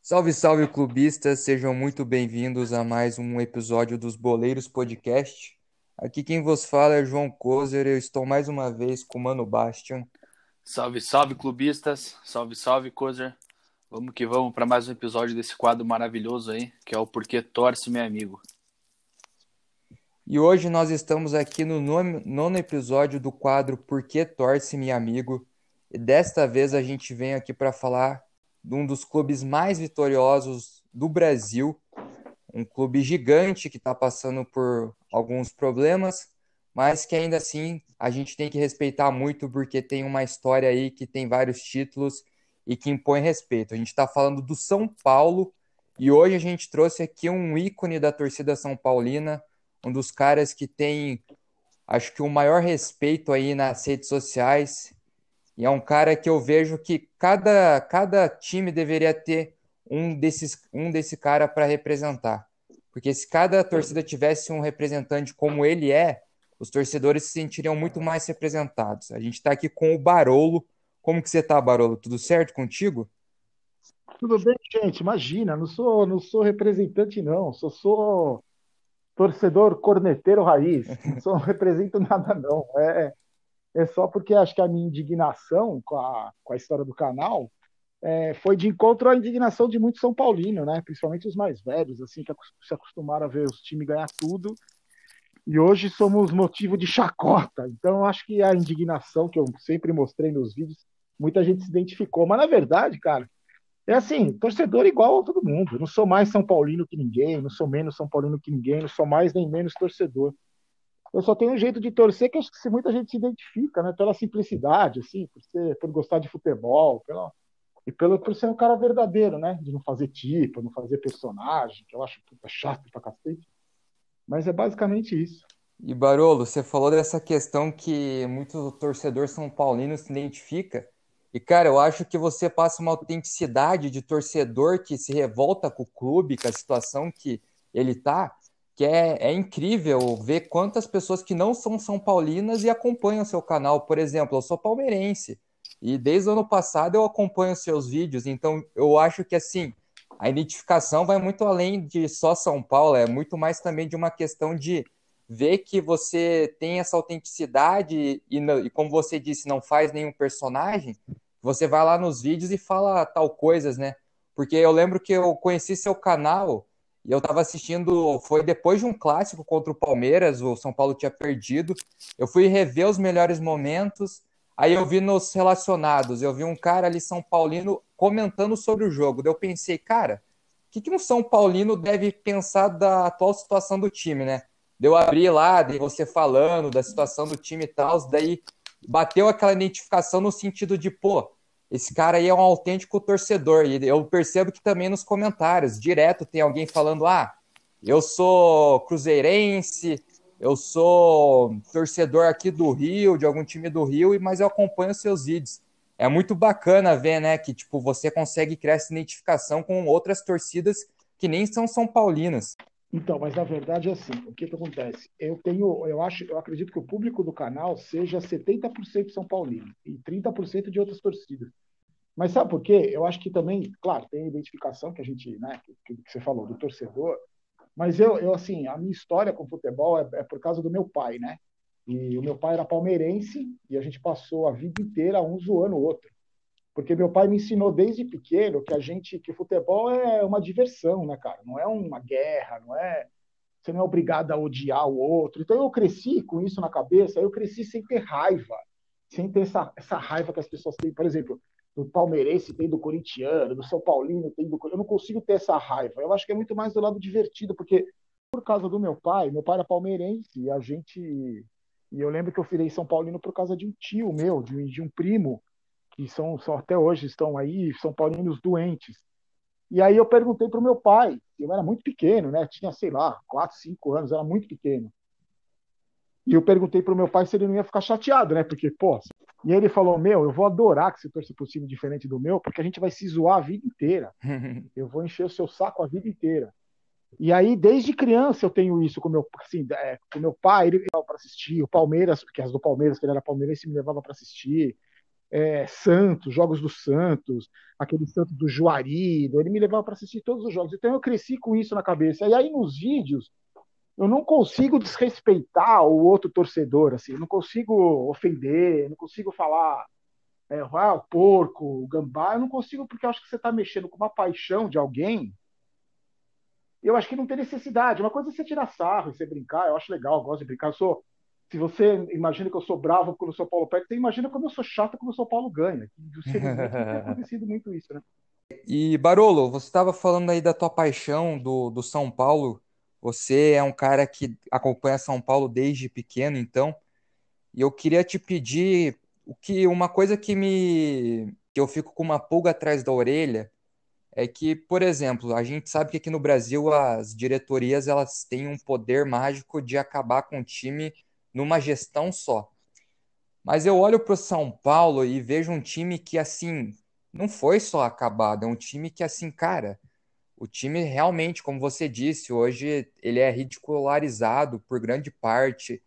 Salve, salve, clubistas! Sejam muito bem-vindos a mais um episódio dos Boleiros Podcast. Aqui quem vos fala é João Kozer, eu estou mais uma vez com o Mano Bastian. Salve, salve, clubistas! Salve, salve, Kozer! Vamos que vamos para mais um episódio desse quadro maravilhoso aí, que é o Porquê Torce, meu amigo. E hoje nós estamos aqui no nono, episódio do quadro Porquê Torce, meu amigo. E desta vez a gente vem aqui para falar de um dos clubes mais vitoriosos do Brasil, um clube gigante que está passando por alguns problemas, mas que ainda assim a gente tem que respeitar muito porque tem uma história aí que tem vários títulos e que impõe respeito. A gente está falando do São Paulo e hoje a gente trouxe aqui um ícone da torcida São Paulina, um dos caras que tem, acho que o maior respeito aí nas redes sociais e é um cara que eu vejo que cada, cada time deveria ter um desses um desse cara para representar. Porque se cada torcida tivesse um representante como ele é, os torcedores se sentiriam muito mais representados. A gente está aqui com o Barolo. Como que você está, Barolo? Tudo certo contigo? Tudo bem, gente. Imagina, não sou, não sou representante, não. Só sou torcedor corneteiro raiz. Sou, não represento nada, não. É, é só porque acho que a minha indignação com a, com a história do canal é, foi de encontro à indignação de muitos São Paulinos, né? Principalmente os mais velhos, assim, que se acostumaram a ver os times ganhar tudo. E hoje somos motivo de chacota. Então, acho que a indignação que eu sempre mostrei nos vídeos, muita gente se identificou. Mas, na verdade, cara, é assim, torcedor igual a todo mundo. Eu não sou mais São Paulino que ninguém, não sou menos São Paulino que ninguém, não sou mais nem menos torcedor eu só tenho um jeito de torcer que acho que muita gente se identifica, né? Pela simplicidade, assim, por, ser, por gostar de futebol, e pelo, por ser um cara verdadeiro, né? De não fazer tipo, não fazer personagem, que eu acho puta chato pra cacete. Mas é basicamente isso. E Barolo, você falou dessa questão que muito torcedor São Paulino se identifica. E, cara, eu acho que você passa uma autenticidade de torcedor que se revolta com o clube, com a situação que ele tá, que é, é incrível ver quantas pessoas que não são São Paulinas e acompanham seu canal. Por exemplo, eu sou palmeirense e desde o ano passado eu acompanho seus vídeos, então eu acho que assim a identificação vai muito além de só São Paulo, é muito mais também de uma questão de ver que você tem essa autenticidade e, e como você disse, não faz nenhum personagem, você vai lá nos vídeos e fala tal coisas, né? Porque eu lembro que eu conheci seu canal e eu estava assistindo, foi depois de um clássico contra o Palmeiras, o São Paulo tinha perdido. Eu fui rever os melhores momentos. Aí eu vi nos relacionados, eu vi um cara ali São Paulino comentando sobre o jogo. Daí eu pensei, cara, o que, que um São Paulino deve pensar da atual situação do time, né? Deu abrir lá, de você falando da situação do time e tal, daí bateu aquela identificação no sentido de, pô, esse cara aí é um autêntico torcedor. E eu percebo que também nos comentários, direto tem alguém falando: ah, eu sou cruzeirense, eu sou torcedor aqui do Rio, de algum time do Rio, mas eu acompanho seus vídeos. É muito bacana ver, né, que tipo você consegue criar essa identificação com outras torcidas que nem são são paulinas. Então, mas na verdade é assim, o que, que acontece? Eu tenho, eu acho, eu acredito que o público do canal seja 70% São Paulino e 30% de outras torcidas. Mas sabe por quê? Eu acho que também, claro, tem a identificação que a gente, né, que, que você falou do torcedor, mas eu, eu assim, a minha história com futebol é, é por causa do meu pai, né? E o meu pai era palmeirense e a gente passou a vida inteira um zoando o outro porque meu pai me ensinou desde pequeno que a gente que futebol é uma diversão, né, cara? Não é uma guerra, não é você não é obrigado a odiar o outro. Então eu cresci com isso na cabeça, eu cresci sem ter raiva, sem ter essa, essa raiva que as pessoas têm, por exemplo, do palmeirense tem do corintiano, do São Paulino tem do eu não consigo ter essa raiva. Eu acho que é muito mais do lado divertido, porque por causa do meu pai, meu pai era palmeirense e a gente e eu lembro que eu virei São Paulino por causa de um tio meu, de, de um primo que são, são até hoje estão aí, são paulinos doentes. E aí eu perguntei para o meu pai, eu era muito pequeno, né? Tinha, sei lá, 4, 5 anos, era muito pequeno. E eu perguntei para o meu pai se ele não ia ficar chateado, né? Porque, pô. E ele falou: Meu, eu vou adorar que você torça por time diferente do meu, porque a gente vai se zoar a vida inteira. Eu vou encher o seu saco a vida inteira. E aí, desde criança, eu tenho isso com meu, assim, é, com meu pai, ele me levava para assistir, o Palmeiras, porque as do Palmeiras, que ele era palmeirense, me levava para assistir. É, Santos, jogos do Santos, aquele Santos do Juarido, ele me levava para assistir todos os jogos. Então eu cresci com isso na cabeça. E aí nos vídeos, eu não consigo desrespeitar o outro torcedor, assim, não consigo ofender, não consigo falar é, ah, o porco, o gambá, eu não consigo porque eu acho que você está mexendo com uma paixão de alguém. Eu acho que não tem necessidade. Uma coisa é você tirar sarro e você brincar, eu acho legal, eu gosto de brincar. Eu sou, se você imagina que eu sou bravo quando o São Paulo perde, você imagina como eu sou chato quando o São Paulo ganha. Infelizmente tem acontecido muito isso, né? E Barolo, você estava falando aí da tua paixão do, do São Paulo. Você é um cara que acompanha São Paulo desde pequeno, então. E eu queria te pedir o que uma coisa que me que eu fico com uma pulga atrás da orelha é que, por exemplo, a gente sabe que aqui no Brasil as diretorias elas têm um poder mágico de acabar com o time numa gestão só. Mas eu olho para o São Paulo e vejo um time que assim não foi só acabado, é um time que assim, cara, o time realmente, como você disse, hoje ele é ridicularizado por grande parte.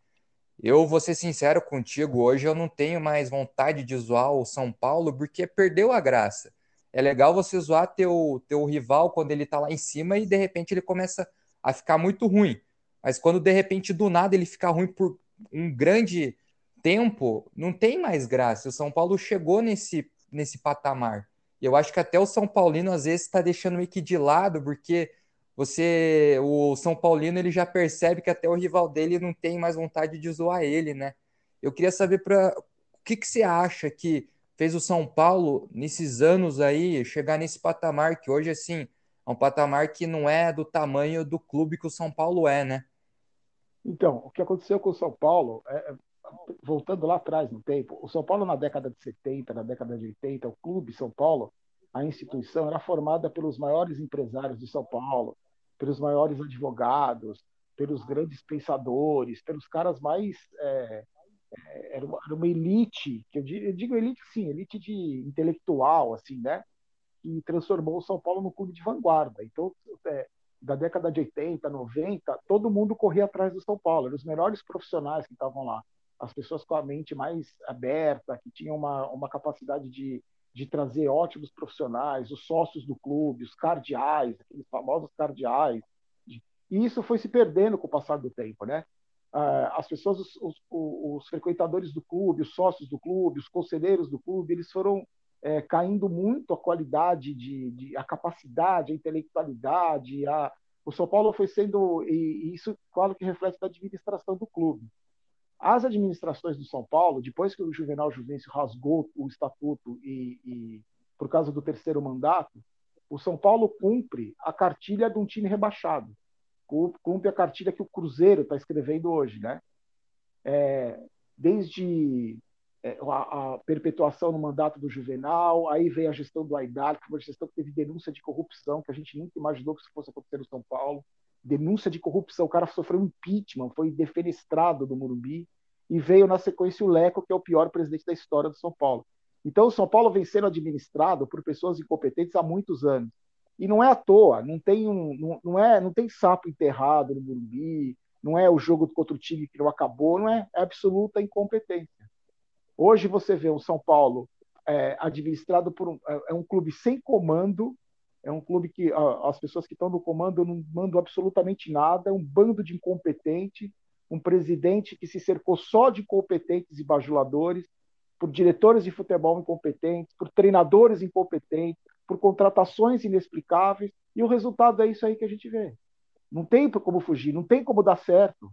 Eu vou ser sincero contigo, hoje eu não tenho mais vontade de zoar o São Paulo porque perdeu a graça. É legal você zoar teu, teu rival quando ele tá lá em cima e de repente ele começa a ficar muito ruim. Mas quando de repente do nada ele fica ruim por um grande tempo, não tem mais graça. O São Paulo chegou nesse, nesse patamar. Eu acho que até o São Paulino às vezes está deixando meio que de lado, porque você, o São Paulino, ele já percebe que até o rival dele não tem mais vontade de zoar ele, né? Eu queria saber para o que, que você acha que fez o São Paulo nesses anos aí chegar nesse patamar que hoje assim é um patamar que não é do tamanho do clube que o São Paulo é, né? Então, o que aconteceu com o São Paulo, é, é voltando lá atrás no tempo, o São Paulo na década de 70, na década de 80, o clube São Paulo, a instituição era formada pelos maiores empresários de São Paulo, pelos maiores advogados, pelos grandes pensadores, pelos caras mais é, é era, uma, era uma, elite, que eu digo, eu digo, elite sim, elite de intelectual, assim, né? Que transformou o São Paulo no clube de vanguarda. Então, é, da década de 80, 90, todo mundo corria atrás do São Paulo, eram os melhores profissionais que estavam lá as pessoas com a mente mais aberta, que tinham uma, uma capacidade de, de trazer ótimos profissionais, os sócios do clube, os cardeais, aqueles famosos cardeais. E isso foi se perdendo com o passar do tempo, né? Ah, as pessoas, os, os, os frequentadores do clube, os sócios do clube, os conselheiros do clube, eles foram é, caindo muito a qualidade, de, de, a capacidade, a intelectualidade. A... O São Paulo foi sendo, e isso, claro que reflete da administração do clube. As administrações do São Paulo, depois que o Juvenal Juvencio rasgou o estatuto e, e por causa do terceiro mandato, o São Paulo cumpre a cartilha de um time rebaixado, cumpre a cartilha que o Cruzeiro está escrevendo hoje, né? É, desde a, a, perpetuação no mandato do Juvenal, aí veio a gestão do Aidar, que foi uma gestão que teve denúncia de corrupção, que a gente nunca imaginou que isso fosse acontecer no São Paulo denúncia de corrupção, o cara sofreu impeachment, foi defenestrado do Morumbi, e veio na sequência o Leco, que é o pior presidente da história do São Paulo. Então, o São Paulo vem sendo administrado por pessoas incompetentes há muitos anos. E não é à toa, não tem, um, não, não, é, não tem sapo enterrado no Morumbi, não é o jogo contra o time que não acabou, não é, é absoluta incompetência. Hoje você vê o São Paulo é, administrado por um, é, é um clube sem comando, é um clube que as pessoas que estão no comando não mandam absolutamente nada, é um bando de incompetente, um presidente que se cercou só de competentes e bajuladores, por diretores de futebol incompetentes, por treinadores incompetentes, por contratações inexplicáveis, e o resultado é isso aí que a gente vê. Não tem como fugir, não tem como dar certo.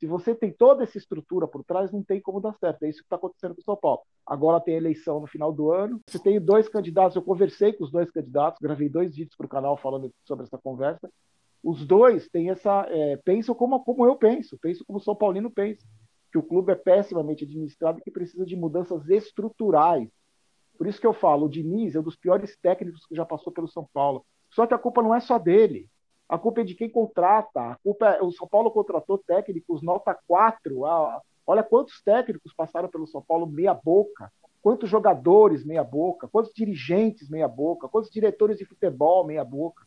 Se você tem toda essa estrutura por trás, não tem como dar certo. É isso que está acontecendo com o São Paulo. Agora tem eleição no final do ano. Você tem dois candidatos. Eu conversei com os dois candidatos, gravei dois vídeos para o canal falando sobre essa conversa. Os dois têm essa. É, pensam como, como eu penso, pensam como o São Paulino pensa. Que o clube é pessimamente administrado e que precisa de mudanças estruturais. Por isso que eu falo, o Diniz é um dos piores técnicos que já passou pelo São Paulo. Só que a culpa não é só dele a culpa é de quem contrata. A culpa é, o São Paulo contratou técnicos nota 4. Ah, olha quantos técnicos passaram pelo São Paulo meia boca. Quantos jogadores meia boca, quantos dirigentes meia boca, quantos diretores de futebol meia boca.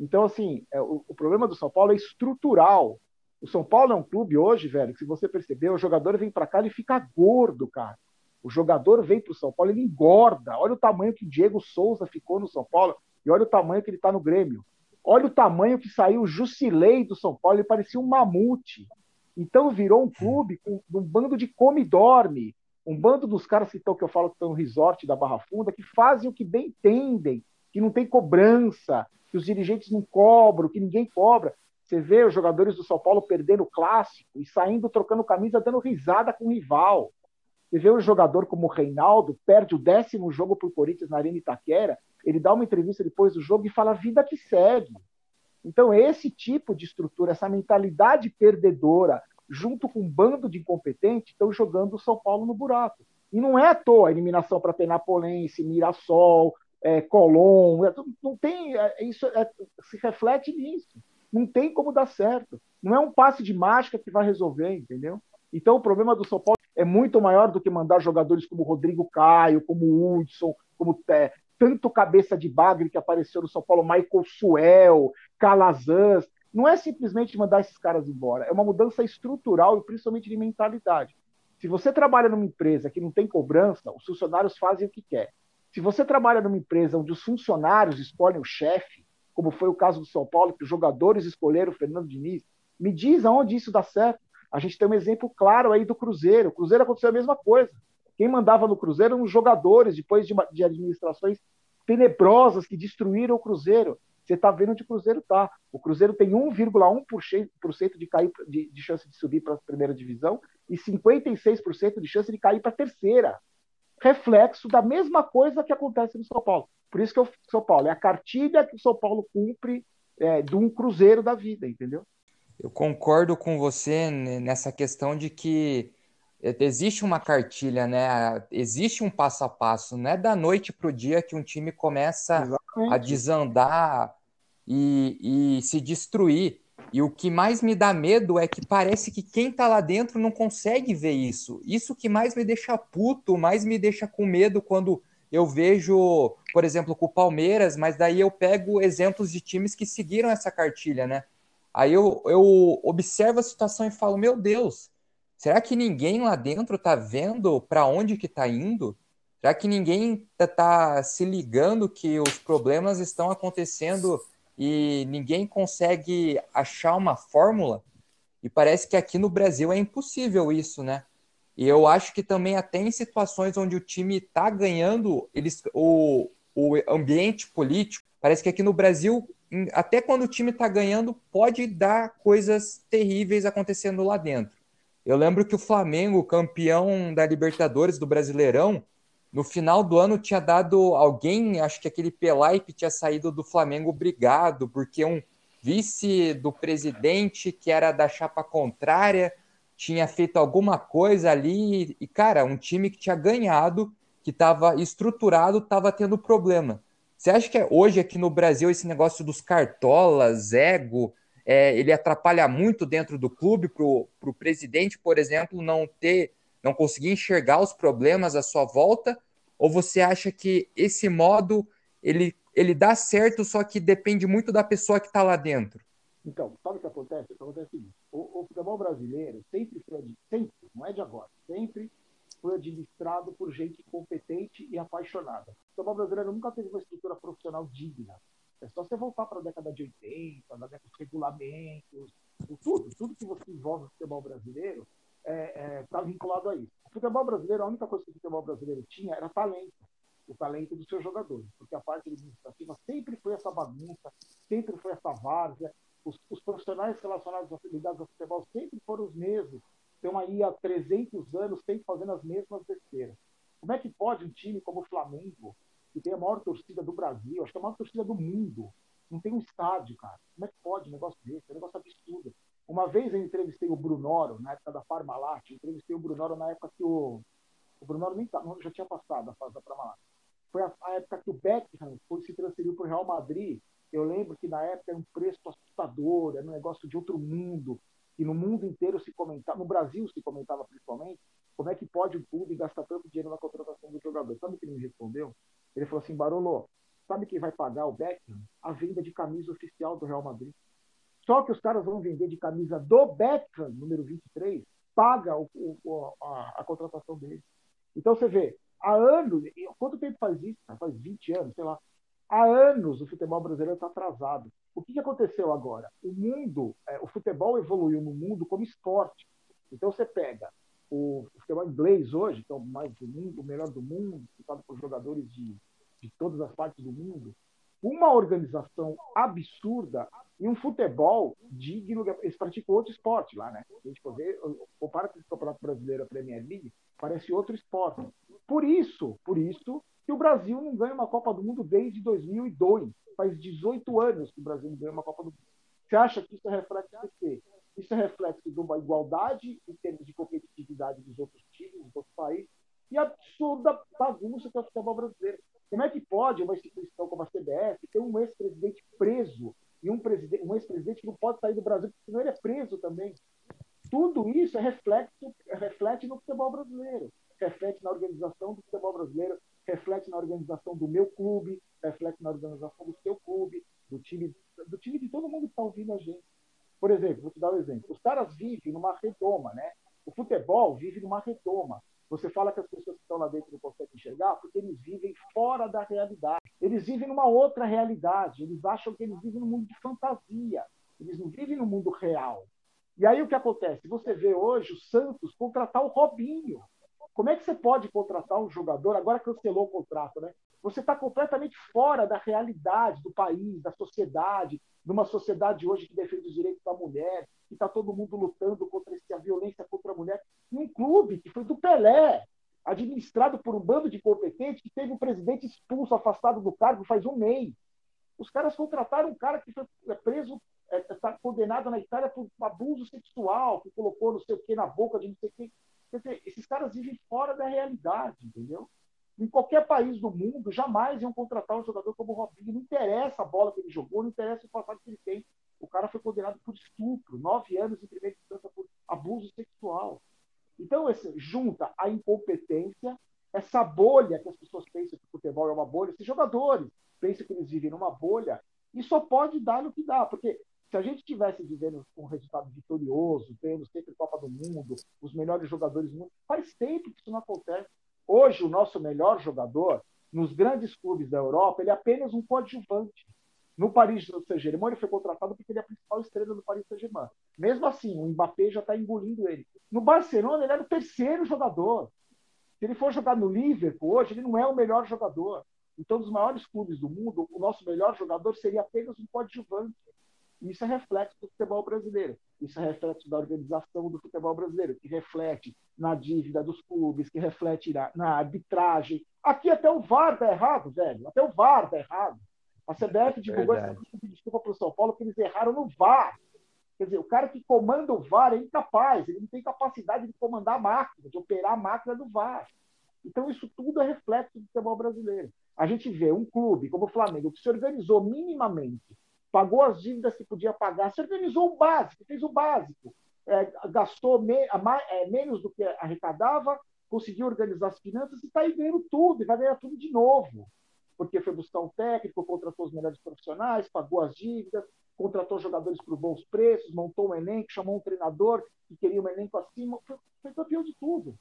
Então, assim, é, o, o, problema do São Paulo é estrutural. O São Paulo é um clube hoje, velho, que se você perceber, o jogador vem para cá e fica gordo, cara. O jogador vem para o São Paulo, ele engorda. Olha o tamanho que o Diego Souza ficou no São Paulo e olha o tamanho que ele está no Grêmio. Olha o tamanho que saiu o Jusilei do São Paulo, ele parecia um mamute. Então virou um clube com um bando de come-dorme, um bando dos caras que estão, que eu falo que estão no resort da Barra Funda, que fazem o que bem entendem, que não tem cobrança, que os dirigentes não cobram, que ninguém cobra. Você vê os jogadores do São Paulo perdendo o clássico e saindo trocando camisa, dando risada com o rival. Você vê um jogador como o Reinaldo, perde o décimo jogo para o Corinthians na Arena Itaquera, ele dá uma entrevista depois do jogo e fala vida que segue. Então, esse tipo de estrutura, essa mentalidade perdedora, junto com um bando de incompetentes, estão jogando o São Paulo no buraco. E não é à toa a eliminação para Penapolense, Mirassol, é, Colón, é, não tem, é, isso é, se reflete nisso. Não tem como dar certo. Não é um passe de mágica que vai resolver, entendeu? Então o problema do São Paulo é muito maior do que mandar jogadores como Rodrigo Caio, como Hudson, como é, tanto cabeça de bagre que apareceu no São Paulo, Michael Suel, Calazans. Não é simplesmente mandar esses caras embora, é uma mudança estrutural e principalmente de mentalidade. Se você trabalha numa empresa que não tem cobrança, os funcionários fazem o que quer. Se você trabalha numa empresa onde os funcionários escolhem o chefe, como foi o caso do São Paulo, que os jogadores escolheram o Fernando Diniz, me diz aonde isso dá certo. A gente tem um exemplo claro aí do Cruzeiro. O Cruzeiro aconteceu a mesma coisa. Quem mandava no Cruzeiro eram os jogadores, depois de, de administrações tenebrosas que destruíram o Cruzeiro. Você está vendo onde o Cruzeiro está. O Cruzeiro tem 1,1% de, de, de chance de subir para a primeira divisão e 56% de chance de cair para a terceira. Reflexo da mesma coisa que acontece no São Paulo. Por isso que o São Paulo é a cartilha que o São Paulo cumpre é, de um cruzeiro da vida, entendeu? Eu concordo com você nessa questão de que existe uma cartilha, né? Existe um passo a passo, não é da noite para o dia que um time começa Exatamente. a desandar e, e, se destruir. E o que mais me dá medo é que parece que quem está lá dentro não consegue ver isso. Isso que mais me deixa puto, mais me deixa com medo quando eu vejo, por exemplo, com o Palmeiras, mas daí eu pego exemplos de times que seguiram essa cartilha, né? Aí eu, eu observo a situação e falo, meu Deus, será que ninguém lá dentro tá vendo para onde que tá indo? Será que ninguém tá, tá se ligando que os problemas estão acontecendo e ninguém consegue achar uma fórmula? E parece que aqui no Brasil é impossível isso, né? E eu acho que também até em situações onde o time está ganhando, eles, o, o ambiente político, parece que aqui no Brasil até quando o time está ganhando, pode dar coisas terríveis acontecendo lá dentro. Eu lembro que o Flamengo, campeão da Libertadores do Brasileirão, no final do ano tinha dado alguém, acho que aquele Pelaipe tinha saído do Flamengo obrigado, porque um vice do presidente, que era da chapa contrária, tinha feito alguma coisa ali. E, cara, um time que tinha ganhado, que estava estruturado, estava tendo problema. Você acha que hoje aqui no Brasil esse negócio dos cartolas, ego, é, ele atrapalha muito dentro do clube para o presidente, por exemplo, não ter, não conseguir enxergar os problemas à sua volta? Ou você acha que esse modo ele, ele dá certo, só que depende muito da pessoa que está lá dentro? Então, sabe o que acontece? O acontece é o, o futebol brasileiro sempre foi, sempre, não é de agora, sempre foi administrado por gente competente e apaixonada. O futebol brasileiro nunca teve uma estrutura profissional digna. É só você voltar para a década de 80, na década regulamentos, tudo, tudo que você envolve no futebol brasileiro está é, é, tá vinculado a isso. O futebol brasileiro, a única coisa que o futebol brasileiro tinha era talento, o talento dos seus jogadores, porque a parte administrativa sempre foi essa bagunça, sempre foi essa várzea, os, os profissionais relacionados às atividades do futebol sempre foram os mesmos, estão aí há 300 anos sempre fazendo as mesmas besteiras. Como é que pode um time como o Flamengo, que tem a maior torcida do Brasil, acho que é a maior torcida do mundo, não tem um estádio, cara? Como é que pode um negócio desse? É um negócio absurdo. Uma vez eu entrevistei o Brunoro, na época da Parmalat, entrevistei o Brunoro na época que o. O Brunoro nem tá, já tinha passado a fase da Parmalat. Foi a, a, época que o Beckham foi, se transferiu para o Real Madrid. Eu lembro que na época era um preço assustador, era um negócio de outro mundo e no mundo inteiro se comentava, no Brasil se comentava principalmente, como é que pode o clube gastar tanto dinheiro na contratação do jogador? Sabe o que ele me respondeu? Ele falou assim, Barolo, sabe quem vai pagar o Beckham? A venda de camisa oficial do Real Madrid. Só que os caras vão vender de camisa do Beckham, número 23, paga o, o, a, a, contratação dele. Então você vê, há anos, quanto tempo faz isso? Faz 20 anos, sei lá. Há anos o futebol brasileiro está atrasado. O que, aconteceu agora? O mundo, é, o futebol evoluiu no mundo como esporte. Então você pega o futebol inglês hoje, que é o mais do mundo, o melhor do mundo, disputado por jogadores de, de todas as partes do mundo, uma organização absurda e um futebol digno. Eles praticam outro esporte lá, né? A gente pode ver, compara com o Campeonato Brasileiro, a Premier League, parece outro esporte. Por isso, por isso que o Brasil não ganha uma Copa do Mundo desde 2002. Faz 18 anos que o Brasil não ganha uma Copa do Mundo. Você acha que isso reflete o quê? Isso é reflexo de uma igualdade em termos de competitividade dos outros times, dos outros países, e absurda bagunça que é o futebol brasileiro. Como é que pode uma instituição como a CBF ter um ex-presidente preso e um, um ex-presidente não pode sair do Brasil, porque senão ele é preso também? Tudo isso é reflexo, reflete no futebol brasileiro, reflete na organização do futebol brasileiro, reflete na organização do meu clube, reflete na organização do seu clube, do time, do time de todo mundo que está ouvindo a gente. Por exemplo, vou te dar um exemplo. Os caras vivem numa redoma, né? O futebol vive numa redoma. Você fala que as pessoas que estão lá dentro não conseguem enxergar porque eles vivem fora da realidade. Eles vivem numa outra realidade. Eles acham que eles vivem num mundo de fantasia. Eles não vivem no mundo real. E aí o que acontece? Você vê hoje o Santos contratar o Robinho. Como é que você pode contratar um jogador? Agora cancelou o contrato, né? Você está completamente fora da realidade do país, da sociedade, numa sociedade hoje que defende os direitos da mulher, que está todo mundo lutando contra essa violência contra a mulher, num clube que foi do Pelé, administrado por um bando de competentes que teve o presidente expulso, afastado do cargo faz um mês. Os caras contrataram um cara que foi preso, está é, condenado na Itália por abuso sexual, que colocou não sei o que na boca de não sei o que. Quer dizer, esses caras vivem fora da realidade, entendeu? Em qualquer país do mundo, jamais iam contratar um jogador como o Robinho. Não interessa a bola que ele jogou, não interessa o passado que ele tem. O cara foi condenado por estupro, nove anos em primeira instância por abuso sexual. Então, esse, junta a incompetência, essa bolha que as pessoas pensam que o futebol é uma bolha, esses jogadores pensam que eles vivem numa bolha, e só pode dar no que dá, porque se a gente tivesse vivendo com um resultado vitorioso, tendo sempre Copa do Mundo, os melhores jogadores do mundo, faz tempo que isso não acontece. Hoje, o nosso melhor jogador, nos grandes clubes da Europa, ele é apenas um coadjuvante. No Paris Saint-Germain, ele foi contratado porque ele é a principal estrela do Paris Saint-Germain. Mesmo assim, o Mbappé já está engolindo ele. No Barcelona, ele era o terceiro jogador. Se ele for jogar no Liverpool hoje, ele não é o melhor jogador. Então, dos maiores clubes do mundo, o nosso melhor jogador seria apenas um coadjuvante. Isso é reflexo do futebol brasileiro. Isso é reflexo da organização do futebol brasileiro, que reflete na dívida dos clubes, que reflete na, na arbitragem. Aqui até o VAR está errado, velho. Até o VAR está errado. A CBF divulgou essa desculpa para o São Paulo que eles erraram no VAR. Quer dizer, o cara que comanda o VAR é incapaz, ele não tem capacidade de comandar a máquina, de operar a máquina do VAR. Então, isso tudo é reflexo do futebol brasileiro. A gente vê um clube como o Flamengo, que se organizou minimamente pagou as dívidas que podia pagar, se organizou o básico, fez o básico, é, gastou me, a, é, menos do que arrecadava, conseguiu organizar as finanças e está aí ganhando tudo, e vai ganhar tudo de novo. Porque foi buscar um técnico, contratou os melhores profissionais, pagou as dívidas, contratou jogadores por bons preços, montou um elenco, chamou um treinador que queria um elenco acima, foi, foi campeão de tudo.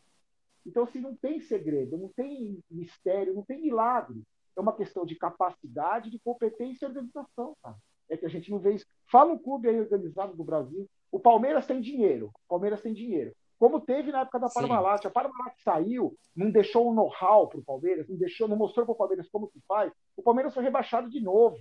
Então, assim, não tem segredo, não tem mistério, não tem milagre. É uma questão de capacidade, de competência e organização, cara é que a gente não vê isso. Fala um clube aí organizado do Brasil. O Palmeiras tem dinheiro. O Palmeiras tem dinheiro. Como teve na época da Parmalat. A Parmalat saiu, não deixou um know-how para o Palmeiras, não deixou, não mostrou para o Palmeiras como se faz. O Palmeiras foi rebaixado de novo.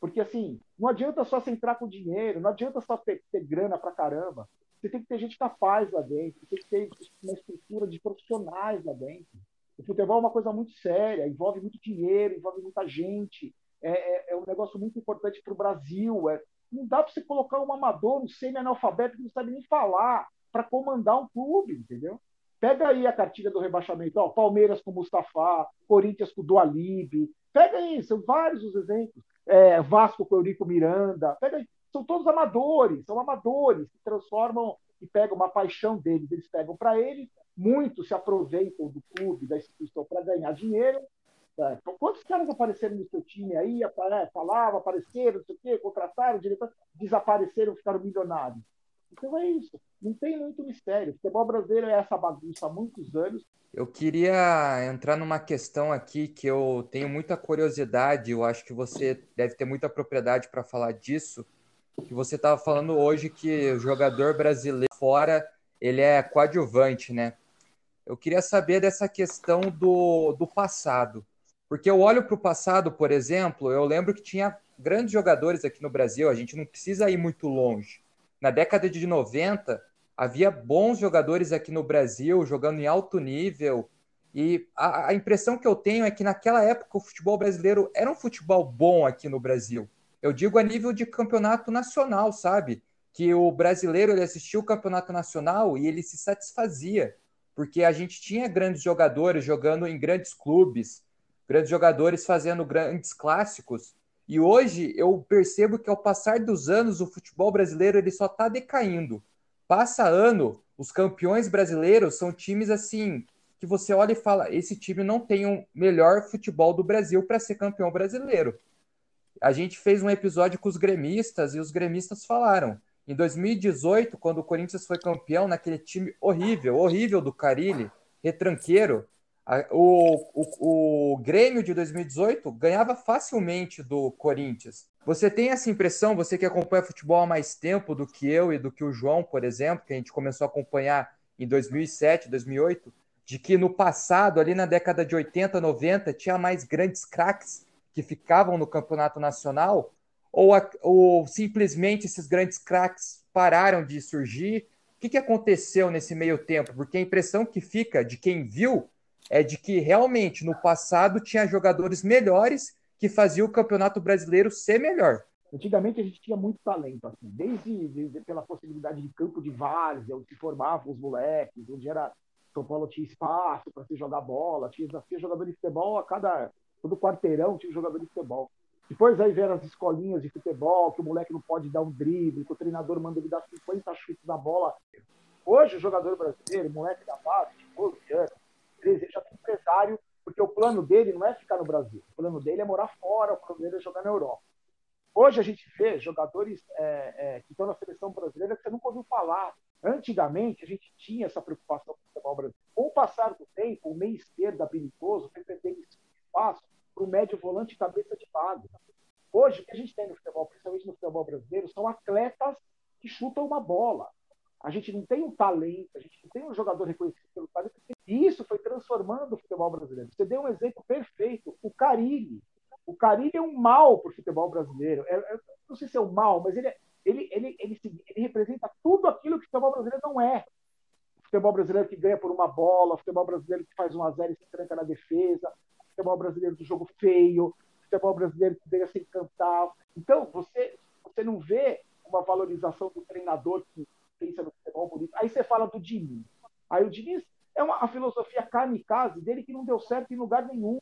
Porque assim, não adianta só você entrar com dinheiro, não adianta só ter, ter grana para caramba. Você tem que ter gente capaz lá dentro, você tem que ter uma estrutura de profissionais lá dentro. O futebol é uma coisa muito séria, envolve muito dinheiro, envolve muita gente, é, é, é um negócio muito importante para o Brasil. É, não dá para você colocar um amador, um semi-analfabeto que não sabe nem falar para comandar um clube, entendeu? Pega aí a cartilha do rebaixamento, ó, Palmeiras com Mustafa, Corinthians com Dualib, pega aí, são vários os exemplos. É, Vasco com Eurico Miranda, pega aí, são todos amadores, são amadores que transformam e pegam uma paixão deles, eles pegam para eles, muitos se aproveitam do clube, da instituição para ganhar dinheiro, É, quantos caras apareceram no seu time aí, falavam, apareceram, não sei o quê, contrataram, diretor, desapareceram, ficaram milionários? Então é isso. Não tem muito mistério. O futebol brasileiro é essa bagunça há muitos anos. Eu queria entrar numa questão aqui que eu tenho muita curiosidade, eu acho que você deve ter muita propriedade para falar disso, que você estava falando hoje que o jogador brasileiro fora, ele é coadjuvante, né? Eu queria saber dessa questão do, do passado. Porque eu olho para o passado, por exemplo, eu lembro que tinha grandes jogadores aqui no Brasil, a gente não precisa ir muito longe. Na década de 90, havia bons jogadores aqui no Brasil, jogando em alto nível, e a, a, impressão que eu tenho é que naquela época o futebol brasileiro era um futebol bom aqui no Brasil. Eu digo a nível de campeonato nacional, sabe? Que o brasileiro ele assistia o campeonato nacional e ele se satisfazia, porque a gente tinha grandes jogadores jogando em grandes clubes, grandes jogadores fazendo grandes clássicos. E hoje eu percebo que ao passar dos anos o futebol brasileiro ele só está decaindo. Passa ano, os campeões brasileiros são times assim que você olha e fala: esse time não tem o um melhor futebol do Brasil para ser campeão brasileiro. A gente fez um episódio com os gremistas e os gremistas falaram. Em 2018, quando o Corinthians foi campeão, naquele time horrível, horrível do Carilli, retranqueiro, o, o, o Grêmio de 2018 ganhava facilmente do Corinthians. Você tem essa impressão, você que acompanha futebol há mais tempo do que eu e do que o João, por exemplo, que a gente começou a acompanhar em 2007, 2008, de que no passado, ali na década de 80, 90, tinha mais grandes craques que ficavam no campeonato nacional? Ou, ou simplesmente esses grandes craques pararam de surgir? O que, que aconteceu nesse meio tempo? Porque a impressão que fica de quem viu é de que realmente no passado tinha jogadores melhores que faziam o campeonato brasileiro ser melhor. Antigamente a gente tinha muito talento, assim, desde, desde pela possibilidade de campo de várzea, onde se formavam os moleques, onde era São Paulo tinha espaço para se jogar bola, tinha, tinha jogador de futebol a cada todo quarteirão tinha jogador de futebol. Depois aí vieram as escolinhas de futebol, que o moleque não pode dar um drible, que o treinador manda ele dar 50 chutes na bola. Hoje o jogador brasileiro, moleque da base, 12 anos, 13, ele já tem empresário, porque o plano dele não é ficar no Brasil. O plano dele é morar fora, o plano dele é jogar na Europa. Hoje a gente vê jogadores é, é, que estão na seleção brasileira que você nunca ouviu falar. Antigamente, a gente tinha essa preocupação com o futebol brasileiro. Com o passar do tempo, o meio esquerdo habilidoso foi perdendo espaço para o médio volante cabeça de vaga. Hoje, o que a gente tem no futebol, principalmente no futebol brasileiro, são atletas que chutam uma bola. A gente não tem um talento, a gente não tem um jogador reconhecido pelo talento. E isso foi transformando o futebol brasileiro. Você deu um exemplo perfeito, o Carilli. O Carilli é um mal para o futebol brasileiro. É, é, não sei se é um mal, mas ele, é, ele, ele, ele, ele, representa tudo aquilo que o futebol brasileiro não é. O futebol brasileiro que ganha por uma bola, o futebol brasileiro que faz um a zero e se tranca na defesa, o futebol brasileiro do jogo feio, futebol brasileiro que ganha sem cantar. Então, você, você não vê uma valorização do treinador que pensa no futebol bonito. Aí você fala do Diniz. Aí o Diniz é uma a filosofia kamikaze dele que não deu certo em lugar nenhum.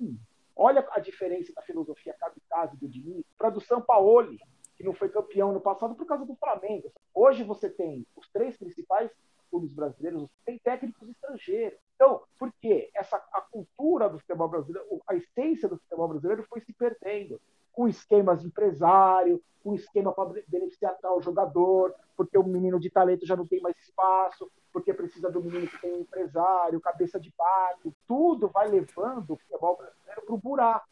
Olha a diferença da filosofia kamikaze do Diniz para do Sampaoli, que não foi campeão no passado por causa do Flamengo. Hoje você tem os três principais clubes brasileiros, tem técnicos estrangeiros. Então, por quê? Essa, a cultura do futebol brasileiro, a essência do futebol brasileiro foi se perdendo com esquemas de empresário, com esquema para beneficiar tal jogador, porque o menino de talento já não tem mais espaço, porque precisa do menino que tem um empresário, cabeça de pato, tudo vai levando o futebol brasileiro para o buraco.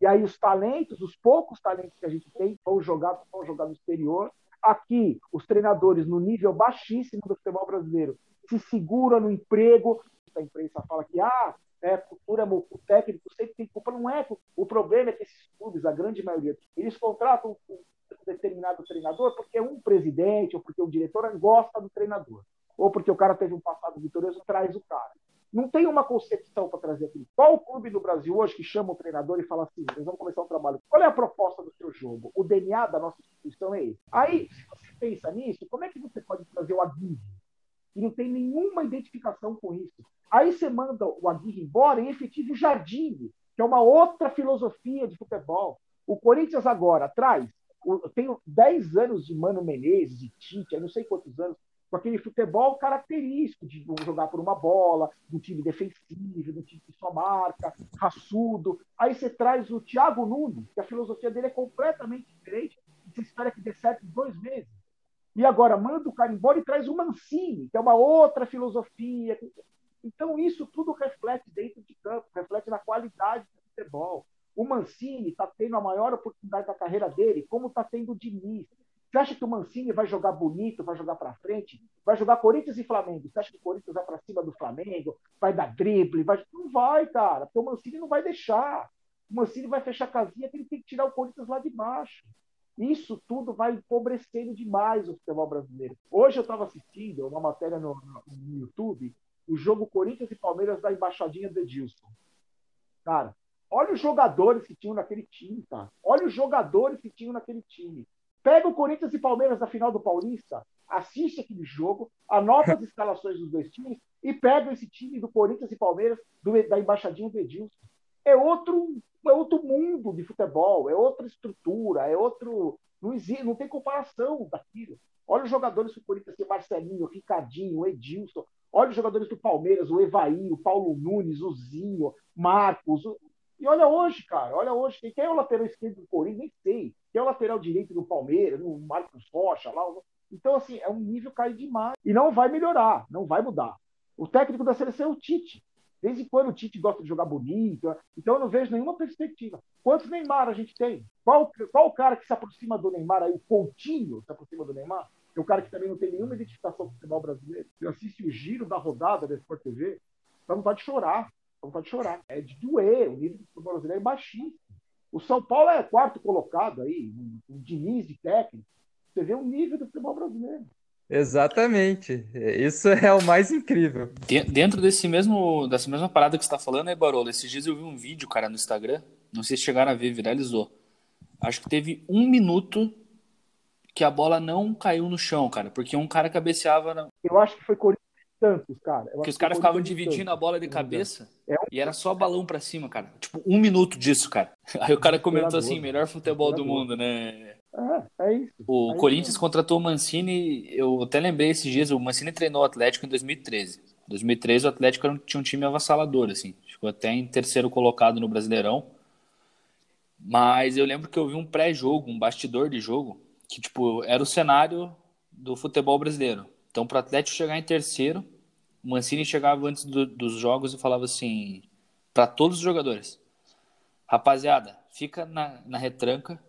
E aí os talentos, os poucos talentos que a gente tem, vão jogar, vão jogar no exterior. Aqui, os treinadores no nível baixíssimo do futebol brasileiro se seguram no emprego. A imprensa fala que ah, é, cultura, o técnico sempre tem culpa. Não é. O problema é que esses clubes, a grande maioria, eles contratam um determinado treinador porque um presidente ou porque o diretor gosta do treinador. Ou porque o cara teve um passado vitorioso, traz o cara. Não tem uma concepção para trazer aquilo. Qual o clube do Brasil hoje que chama o treinador e fala assim: nós vamos começar um trabalho? Qual é a proposta do seu jogo? O DNA da nossa instituição é esse. Aí, se você pensa nisso, como é que você pode trazer o Aguirre? Que não tem nenhuma identificação com isso. Aí você manda o Aguirre embora e efetiva o Jardim, que é uma outra filosofia de futebol. O Corinthians agora traz, eu tenho 10 anos de Mano Menezes, de Tite, eu não sei quantos anos, com aquele futebol característico de jogar por uma bola, do time defensivo, do time que só marca, raçudo. Aí você traz o Thiago Nunes, que a filosofia dele é completamente diferente, e você espera que dê certo em dois meses. E agora manda o cara embora e traz o Mancini, que é uma outra filosofia. Então, isso tudo reflete dentro de campo, reflete na qualidade do futebol. O Mancini está tendo a maior oportunidade da carreira dele, como está tendo o Diniz. Você acha que o Mancini vai jogar bonito, vai jogar para frente? Vai jogar Corinthians e Flamengo? Você acha que o Corinthians vai para cima do Flamengo? Vai dar drible? Vai... Não vai, cara, porque o Mancini não vai deixar. O Mancini vai fechar a casinha que ele tem que tirar o Corinthians lá de baixo. Isso tudo vai empobrecendo demais o futebol brasileiro. Hoje eu estava assistindo uma matéria no, no, YouTube, o jogo Corinthians e Palmeiras da embaixadinha do Edilson. Cara, olha os jogadores que tinham naquele time, tá? Olha os jogadores que tinham naquele time. Pega o Corinthians e Palmeiras da final do Paulista, assiste aquele jogo, anota as escalações dos dois times e pega esse time do Corinthians e Palmeiras do, da embaixadinha do Edilson. É outro, é outro mundo de futebol, é outra estrutura, é outro. Não, existe, não tem comparação daquilo. Olha os jogadores do Corinthians, tem Marcelinho, Ricardinho, Edilson. Olha os jogadores do Palmeiras, o Evaí, o Paulo Nunes, o Zinho, Marcos. E olha hoje, cara, olha hoje. Quem é o lateral esquerdo do Corinthians? Nem sei. Quem é o lateral direito do Palmeiras? O Marcos Rocha lá. Então, assim, é um nível cair demais. E não vai melhorar, não vai mudar. O técnico da seleção é o Tite. Desde quando o Tite gosta de jogar bonito? Então eu não vejo nenhuma perspectiva. Quantos Neymar a gente tem? Qual, qual o cara que se aproxima do Neymar aí? O Coutinho se aproxima do Neymar? É um cara que também não tem nenhuma identificação com o futebol brasileiro. Você assiste o giro da rodada da Sport TV, dá vontade de chorar. Dá vontade de chorar. É de doer. O nível do futebol brasileiro é baixíssimo. O São Paulo é quarto colocado aí, um Diniz de técnico. Você vê o nível do futebol brasileiro. Exatamente. Isso é o mais incrível. Dentro desse mesmo, dessa mesma parada que você está falando, aí, Barolo, esses dias eu vi um vídeo, cara, no Instagram. Não sei se chegaram a ver, viralizou. Acho que teve um minuto que a bola não caiu no chão, cara, porque um cara cabeceava. Na... Eu acho que foi Corinthians Santos, cara. Eu que os caras ficavam dividindo a bola de cabeça é um... e era só balão para cima, cara. Tipo, um minuto disso, cara. Aí o cara comentou assim: melhor futebol do mundo, né? É, é isso. O é Corinthians isso. contratou o Mancini, eu até lembrei esses dias, o Mancini treinou o Atlético em 2013. Em 2013 o Atlético tinha um time avassalador, assim. Ficou até em terceiro colocado no Brasileirão. Mas eu lembro que eu vi um pré-jogo, um bastidor de jogo, que, tipo, era o cenário do futebol brasileiro. Então, para o Atlético chegar em terceiro, o Mancini chegava antes do, dos jogos e falava assim, para todos os jogadores, rapaziada, fica na, na retranca,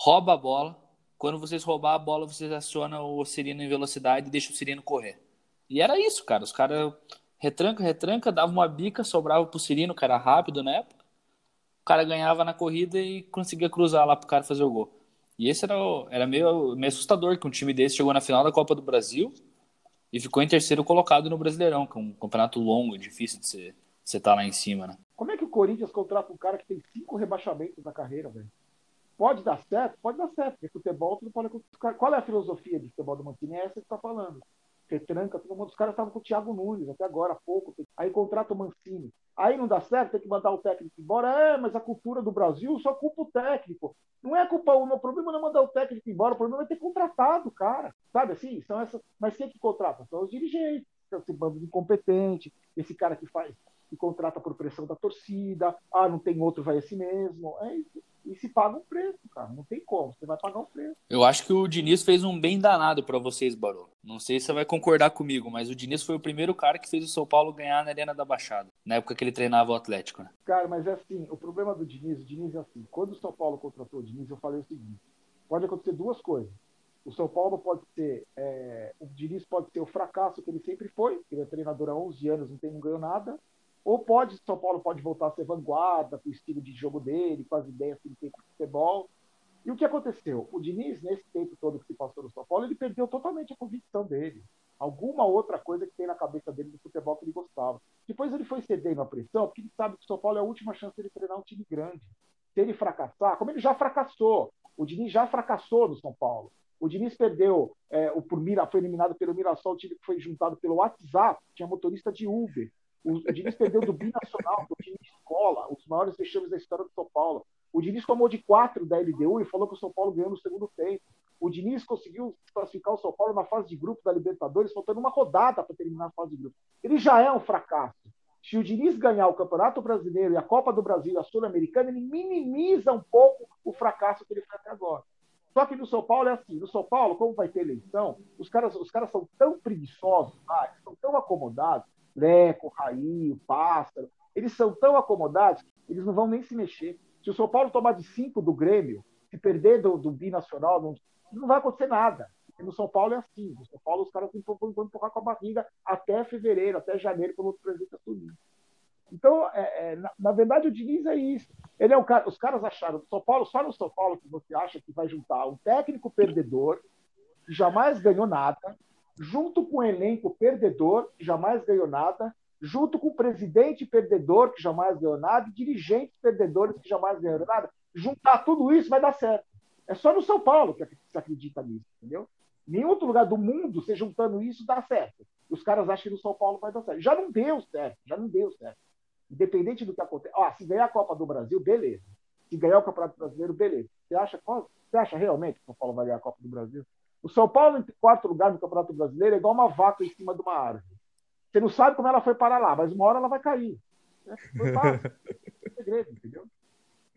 rouba a bola. Quando vocês roubar a bola, vocês acionam o Sirino em velocidade e deixam o Sirino correr. E era isso, cara. Os caras retranca, retranca, dava uma bica, sobrava pro Sirino, que era rápido na época. O cara ganhava na corrida e conseguia cruzar lá pro cara fazer o gol. E esse era, era meio, meio assustador que um time desse chegou na final da Copa do Brasil e ficou em terceiro colocado no Brasileirão, que é um campeonato longo, difícil de você estar tá lá em cima, né? Como é que o Corinthians contrata um cara que tem cinco rebaixamentos na carreira, velho? Pode dar certo? Pode dar certo, porque futebol tudo pode Qual é a filosofia de futebol do Mancini? É essa que está falando. Retranca, todo mundo. Os caras estavam com o Thiago Nunes até agora, há pouco. Aí contrata o Mancini. Aí não dá certo, tem que mandar o técnico embora. É, mas a cultura do Brasil só culpa o técnico. Não é culpa o problema não é mandar o técnico embora, o problema é ter contratado o cara. Sabe assim? São essas... Mas quem que contrata? São os dirigentes, esse bando de incompetente, esse cara que faz, que contrata por pressão da torcida, ah, não tem outro, vai esse mesmo. É isso e se paga um preço, cara. Não tem como, você vai pagar um preço. Eu acho que o Diniz fez um bem danado para vocês, Barô. Não sei se você vai concordar comigo, mas o Diniz foi o primeiro cara que fez o São Paulo ganhar na Arena da Baixada, na época que ele treinava o Atlético, né? Cara, mas é assim, o problema do Diniz, o Diniz é assim, quando o São Paulo contratou o Diniz, eu falei o seguinte, pode acontecer duas coisas. O São Paulo pode ser, é, o Diniz pode ser o fracasso que ele sempre foi, ele é treinador há 11 anos, não, tem, não ganhou nada, ou pode, São Paulo pode voltar a ser vanguarda com o estilo de jogo dele, com as ideias que ele tem com o futebol. E o que aconteceu? O Diniz, nesse tempo todo que se passou no São Paulo, ele perdeu totalmente a convicção dele. Alguma outra coisa que tem na cabeça dele do futebol que ele gostava. Depois ele foi cedendo a pressão, porque ele sabe que o São Paulo é a última chance dele treinar um time grande. Se ele fracassar, como ele já fracassou, o Diniz já fracassou no São Paulo. O Diniz perdeu, é, o por Mira, foi eliminado pelo Mirassol, o time que foi juntado pelo WhatsApp, tinha motorista de Uber. O, Diniz perdeu do Binacional, do time de escola, os maiores vexames da história do São Paulo. O Diniz tomou de quatro da LDU e falou que o São Paulo ganhou no segundo tempo. O Diniz conseguiu classificar o São Paulo na fase de grupo da Libertadores, faltando uma rodada para terminar a fase de grupo. Ele já é um fracasso. Se o Diniz ganhar o Campeonato Brasileiro e a Copa do Brasil, a Sul-Americana, ele minimiza um pouco o fracasso que ele fez até agora. Só que no São Paulo é assim, no São Paulo, como vai ter eleição, os caras, os caras são tão preguiçosos, ah, são tão acomodados, Leco, Raí, o Pássaro, eles são tão acomodados, eles não vão nem se mexer. Se o São Paulo tomar de cinco do Grêmio, se perder do, do binacional, não, não vai acontecer nada. E no São Paulo é assim. No São Paulo os caras vão empurrar com a barriga até fevereiro, até janeiro, quando o presidente assumir. Então, é, é, na, na, verdade, o Diniz é isso. Ele é um cara, os caras acharam, São Paulo, só no São Paulo que você acha que vai juntar um técnico perdedor, que jamais ganhou nada, junto com um elenco perdedor, que jamais ganhou nada, junto com o presidente perdedor, que jamais ganhou nada, e dirigentes perdedores que jamais ganharam nada. Juntar tudo isso vai dar certo. É só no São Paulo que se acredita nisso, entendeu? Nenhum outro lugar do mundo, você juntando isso, dá certo. Os caras acham que no São Paulo vai dar certo. Já não deu certo, já não deu certo. Independente do que aconteça. Ah, se ganhar a Copa do Brasil, beleza. Se ganhar o Campeonato Brasileiro, beleza. Você acha, você acha realmente que o São Paulo vai ganhar a Copa do Brasil? O São Paulo, em quarto lugar no Campeonato Brasileiro, é igual uma vaca em cima de uma árvore. Você não sabe como ela foi parar lá, mas uma hora ela vai cair. É, foi fácil. É segredo, entendeu?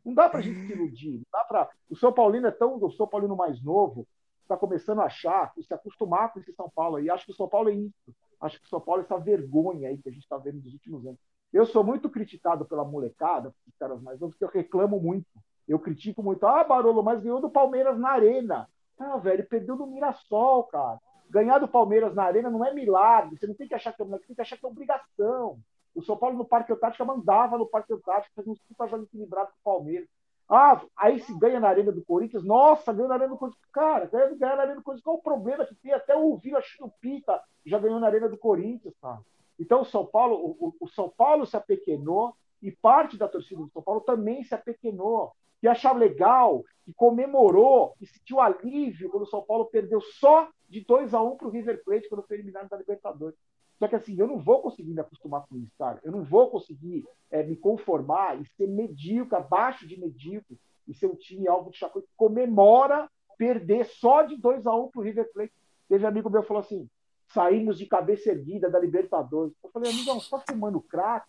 Não dá para a gente se iludir. Não dá pra... O São Paulino é tão. O São Paulino mais novo está começando a achar, se acostumar com esse São Paulo aí. Acho que o São Paulo é isso. Acho que o São Paulo é essa vergonha aí que a gente está vendo nos últimos anos. Eu sou muito criticado pela molecada, os caras mais novos, porque eu reclamo muito. Eu critico muito. Ah, Barolo, mas ganhou do Palmeiras na Arena. Ah, velho, perdeu do Mirassol, cara. Ganhar do Palmeiras na Arena não é milagre. Você não tem que achar que é, tem que achar que é obrigação. O São Paulo no Parque Antártica mandava no Parque Antártica, fazia um super jogo equilibrado com o Palmeiras. Ah, aí se ganha na Arena do Corinthians, nossa, ganha na Arena do Corinthians. Cara, ganha, na Arena do Corinthians, qual o problema que tem? Até o Vila Chupita já ganhou na Arena do Corinthians, tá? Então o São Paulo, o, o São Paulo se apequenou e parte da torcida do São Paulo também se apequenou, que achava legal, que comemorou, que sentiu alívio quando o São Paulo perdeu só de 2 a 1 um para o River Plate quando foi eliminado da Libertadores. Só que assim, eu não vou conseguir me acostumar com isso, cara. Eu não vou conseguir é, me conformar e ser medíocre, abaixo de medíocre, e ser um time alvo de chacota que comemora perder só de 2 a 1 um para o River Plate. Teve um amigo meu que falou assim: saímos de cabeça erguida da Libertadores. Eu falei, amigão, você tá fumando crack?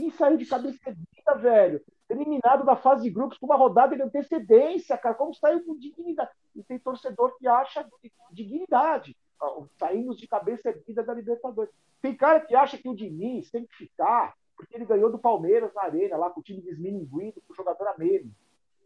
E saiu de cabeça erguida, velho. Eliminado da fase de grupos com uma rodada de antecedência, cara. Como saiu com dignidade? E tem torcedor que acha dignidade saímos de cabeça erguida da Libertadores. Tem cara que acha que o Diniz tem que ficar porque ele ganhou do Palmeiras na arena, lá com o time desmininguido, com o jogador a menos.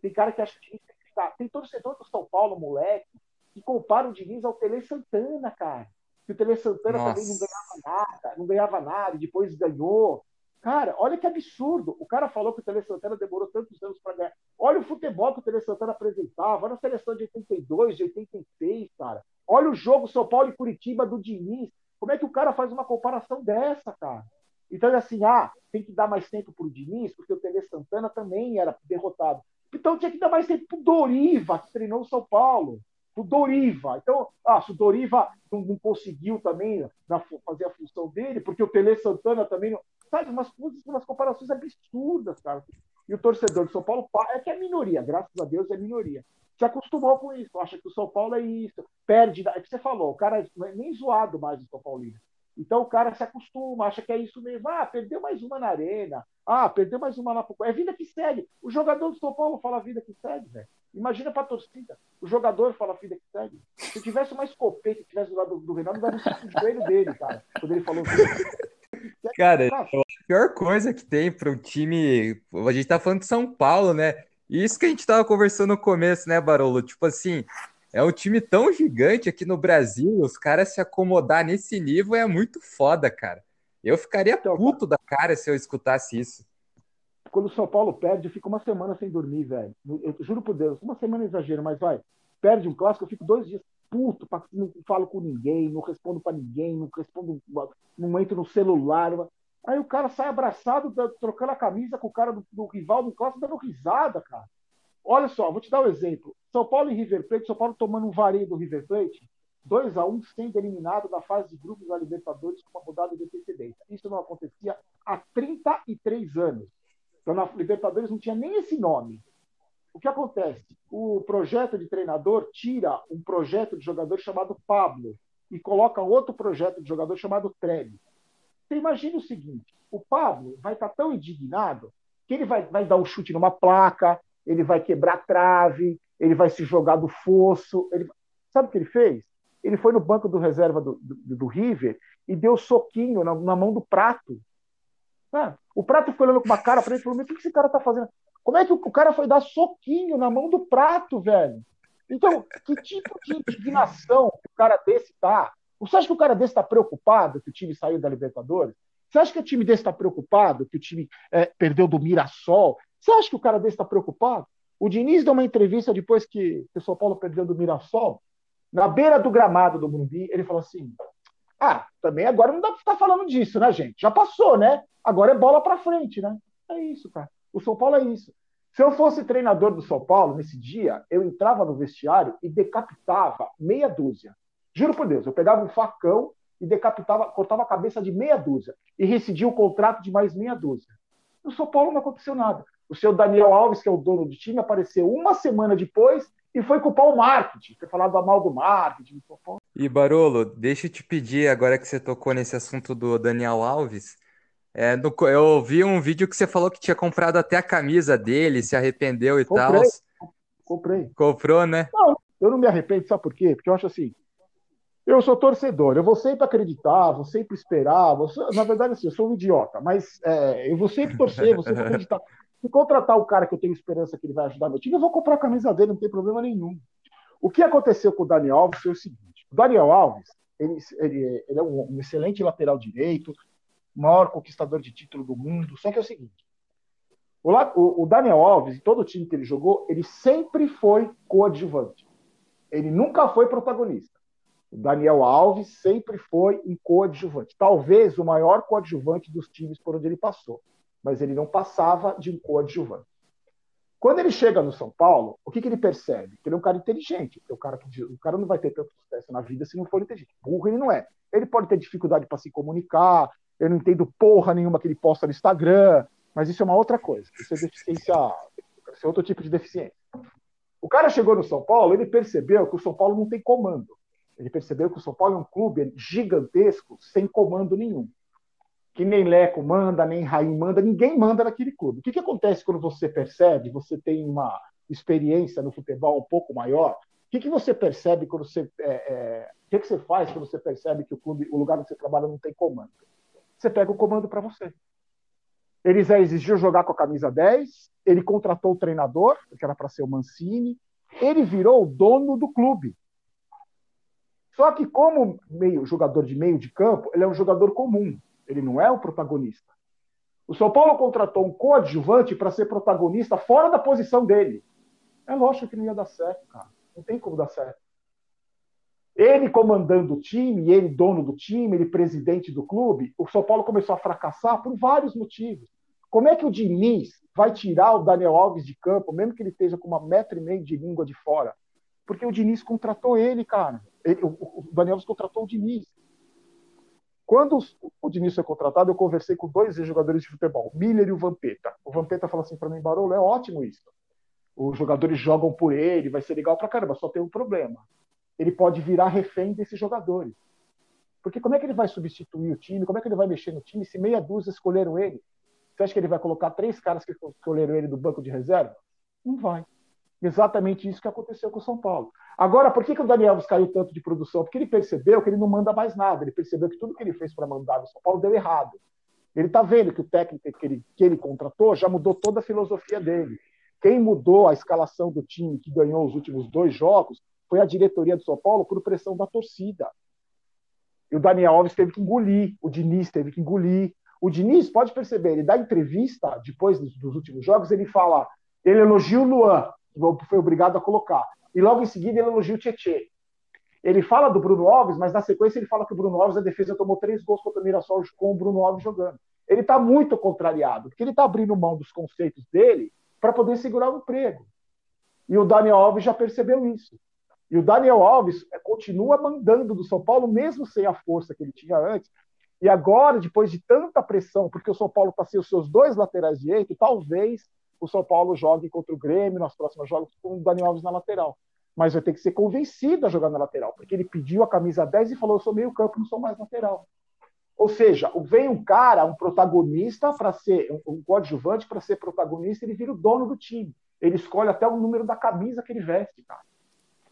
Tem cara que acha que o Diniz tem que ficar. Tem torcedor do São Paulo, moleque, que compara o Diniz ao Tele Santana, cara. Que o Tele Santana Nossa. também não ganhava nada, não ganhava nada, e depois ganhou. Cara, olha que absurdo. O cara falou que o Tele Santana demorou tantos anos para ganhar. Olha o futebol que o Tele Santana apresentava. Olha a seleção de 82, de 86, cara. Olha o jogo São Paulo e Curitiba do Diniz. Como é que o cara faz uma comparação dessa, cara? Então é assim, ah, tem que dar mais tempo para o Diniz, porque o Tele Santana também era derrotado. Então tinha que dar mais tempo para o Doriva, que treinou o São Paulo. O Doriva. Então, ah, se o Doriva não, não conseguiu também na, fazer a função dele, porque o Tele Santana também não. Sabe, umas, umas comparações absurdas, cara. E o torcedor do São Paulo é que é minoria, graças a Deus é minoria se acostumou com isso, acha que o São Paulo é isso, perde, é que você falou, o cara não é nem zoado mais o São Paulino. Então o cara se acostuma, acha que é isso mesmo. Ah, perdeu mais uma na arena. Ah, perdeu mais uma pro. É vida que segue. O jogador do São Paulo fala vida que segue, velho. Imagina pra torcida. O jogador fala vida que segue. Se tivesse uma escopeta que tivesse do lado do, do Renato, dava um de joelho dele, cara. Quando ele falou Cara, a pior coisa que tem para um time. A gente tá falando de São Paulo, né? Isso que a gente tava conversando no começo, né, Barolo? Tipo assim, é um time tão gigante aqui no Brasil, os caras se acomodar nesse nível é muito foda, cara. Eu ficaria então, puto da cara se eu escutasse isso. Quando o São Paulo perde, eu fico uma semana sem dormir, velho. Eu juro por Deus, uma semana é exagero, mas vai. Perde um clássico, eu fico dois dias puto, não falo com ninguém, não respondo para ninguém, não respondo, não entro no celular. Aí o cara sai abraçado, trocando a camisa com o cara do, do rival do clássico, dando risada, cara. Olha só, vou te dar um exemplo. São Paulo e River Plate, São Paulo tomando um vareio do River Plate, 2 a 1 um, sendo eliminado da fase de grupos da Libertadores com uma rodada de antecedência. Isso não acontecia há 33 anos. Então, na Libertadores não tinha nem esse nome. que acontece? O projeto de treinador tira um projeto de jogador chamado Pablo e coloca outro projeto de jogador chamado Trevi. Você imagina o seguinte: o Pablo vai estar tão indignado que ele vai, vai dar um chute numa placa, ele vai quebrar trave, ele vai se jogar do fosso. Ele... Sabe o que ele fez? Ele foi no banco do reserva do, do, do River e deu soquinho na, na mão do prato. Ah, o prato ficou olhando com uma cara para ele e falou: o que esse cara tá fazendo? Como é que o cara foi dar soquinho na mão do prato, velho? Então, que tipo de indignação o cara desse tá? Você acha que o cara desse está preocupado que o time saiu da Libertadores? Você acha que o time desse está preocupado que o time é, perdeu do Mirassol? Você acha que o cara desse está preocupado? O Diniz deu uma entrevista depois que o São Paulo perdeu do Mirassol, na beira do gramado do Morumbi, ele falou assim: Ah, também agora não dá para ficar falando disso, né, gente? Já passou, né? Agora é bola para frente, né? É isso, cara. O São Paulo é isso. Se eu fosse treinador do São Paulo nesse dia, eu entrava no vestiário e decapitava meia dúzia. Juro por Deus, eu pegava um facão e decapitava, cortava a cabeça de meia dúzia e rescindia o contrato de mais meia dúzia. No São Paulo não aconteceu nada. O seu Daniel Alves, que é o dono do time, apareceu uma semana depois e foi culpar o marketing, foi falar do mal do marketing. E Barolo, deixa eu te pedir, agora que você tocou nesse assunto do Daniel Alves, é, no, eu vi um vídeo que você falou que tinha comprado até a camisa dele, se arrependeu e tal. Comprei. Comprou, né? Não, eu não me arrependo, sabe por quê? Porque eu acho assim, eu sou torcedor, eu vou sempre acreditar, vou sempre esperar, vou, na verdade assim, eu sou um idiota, mas é, eu vou sempre torcer, vou sempre acreditar. Se contratar o cara que eu tenho esperança que ele vai ajudar meu time, eu vou comprar a camisa dele, não tem problema nenhum. O que aconteceu com o Daniel Alves foi o seguinte: o Daniel Alves, ele, ele, ele é um, excelente lateral direito, maior conquistador de título do mundo. Só que é o seguinte: o, o Daniel Alves, em todo o time que ele jogou, ele sempre foi coadjuvante. Ele nunca foi protagonista. O Daniel Alves sempre foi um coadjuvante. Talvez o maior coadjuvante dos times por onde ele passou. Mas ele não passava de um coadjuvante. Quando ele chega no São Paulo, o que, que ele percebe? Que ele é um cara inteligente. O cara, o cara não vai ter tanto sucesso na vida se não for inteligente. Burro ele não é. Ele pode ter dificuldade para se comunicar, eu não entendo porra nenhuma que ele posta no Instagram, mas isso é uma outra coisa. Isso é deficiência, isso é outro tipo de deficiência. O cara chegou no São Paulo, ele percebeu que o São Paulo não tem comando. Ele percebeu que o São Paulo é um clube gigantesco, sem comando nenhum. Que nem Leco manda, nem Raim manda, ninguém manda naquele clube. O que, que acontece quando você percebe, você tem uma experiência no futebol um pouco maior? O que, que você percebe quando você. É, é, o que, que você faz quando você percebe que o clube, o lugar onde você trabalha não tem comando? você pega o comando para você. Ele já exigiu jogar com a camisa 10, ele contratou o treinador, que era para ser o Mancini, ele virou o dono do clube. Só que, como meio, jogador de meio de campo, ele é um jogador comum, ele não é o protagonista. O São Paulo contratou um coadjuvante para ser protagonista fora da posição dele. É lógico que não ia dar certo, cara. Não tem como dar certo. Ele comandando o time, ele dono do time, ele presidente do clube, o São Paulo começou a fracassar por vários motivos. Como é que o Diniz vai tirar o Daniel Alves de campo, mesmo que ele esteja com uma metro e meio de língua de fora? Porque o Diniz contratou ele, cara. Ele, o, o, Daniel Alves contratou o Diniz. Quando o Diniz foi contratado, eu conversei com dois jogadores de futebol, Miller e o Vampeta. O Vampeta falou assim para mim, Barolo, é ótimo isso. Os jogadores jogam por ele, vai ser legal pra caramba, só tem um problema ele pode virar refém desses jogadores. Porque como é que ele vai substituir o time? Como é que ele vai mexer no time se meia dúzia escolheram ele? Você acha que ele vai colocar três caras que escolheram ele do banco de reserva? Não vai. Exatamente isso que aconteceu com o São Paulo. Agora, por que, que o Daniel Alves caiu tanto de produção? Porque ele percebeu que ele não manda mais nada. Ele percebeu que tudo que ele fez para mandar no São Paulo deu errado. Ele está vendo que o técnico que ele, que ele contratou já mudou toda a filosofia dele. Quem mudou a escalação do time que ganhou os últimos dois jogos foi a diretoria do São Paulo por pressão da torcida. E o Daniel Alves teve que engolir, o Diniz teve que engolir. O Diniz, pode perceber, ele dá entrevista depois dos, últimos jogos, ele fala, ele elogia o Luan, foi obrigado a colocar, e logo em seguida ele elogia o Tietê. Ele fala do Bruno Alves, mas na sequência ele fala que o Bruno Alves, a defesa tomou três gols contra o Mirassol com o Bruno Alves jogando. Ele está muito contrariado, porque ele está abrindo mão dos conceitos dele para poder segurar o emprego. E o Daniel Alves já percebeu isso. E o Daniel Alves é, continua mandando do São Paulo, mesmo sem a força que ele tinha antes. E agora, depois de tanta pressão, porque o São Paulo está sem os seus dois laterais direitos, talvez o São Paulo jogue contra o Grêmio nas próximas jogos com o Daniel Alves na lateral. Mas vai ter que ser convencido a jogar na lateral, porque ele pediu a camisa 10 e falou: eu sou meio campo, não sou mais lateral. Ou seja, vem um cara, um protagonista para ser, um coadjuvante para ser protagonista, ele vira o dono do time. Ele escolhe até o número da camisa que ele veste, cara.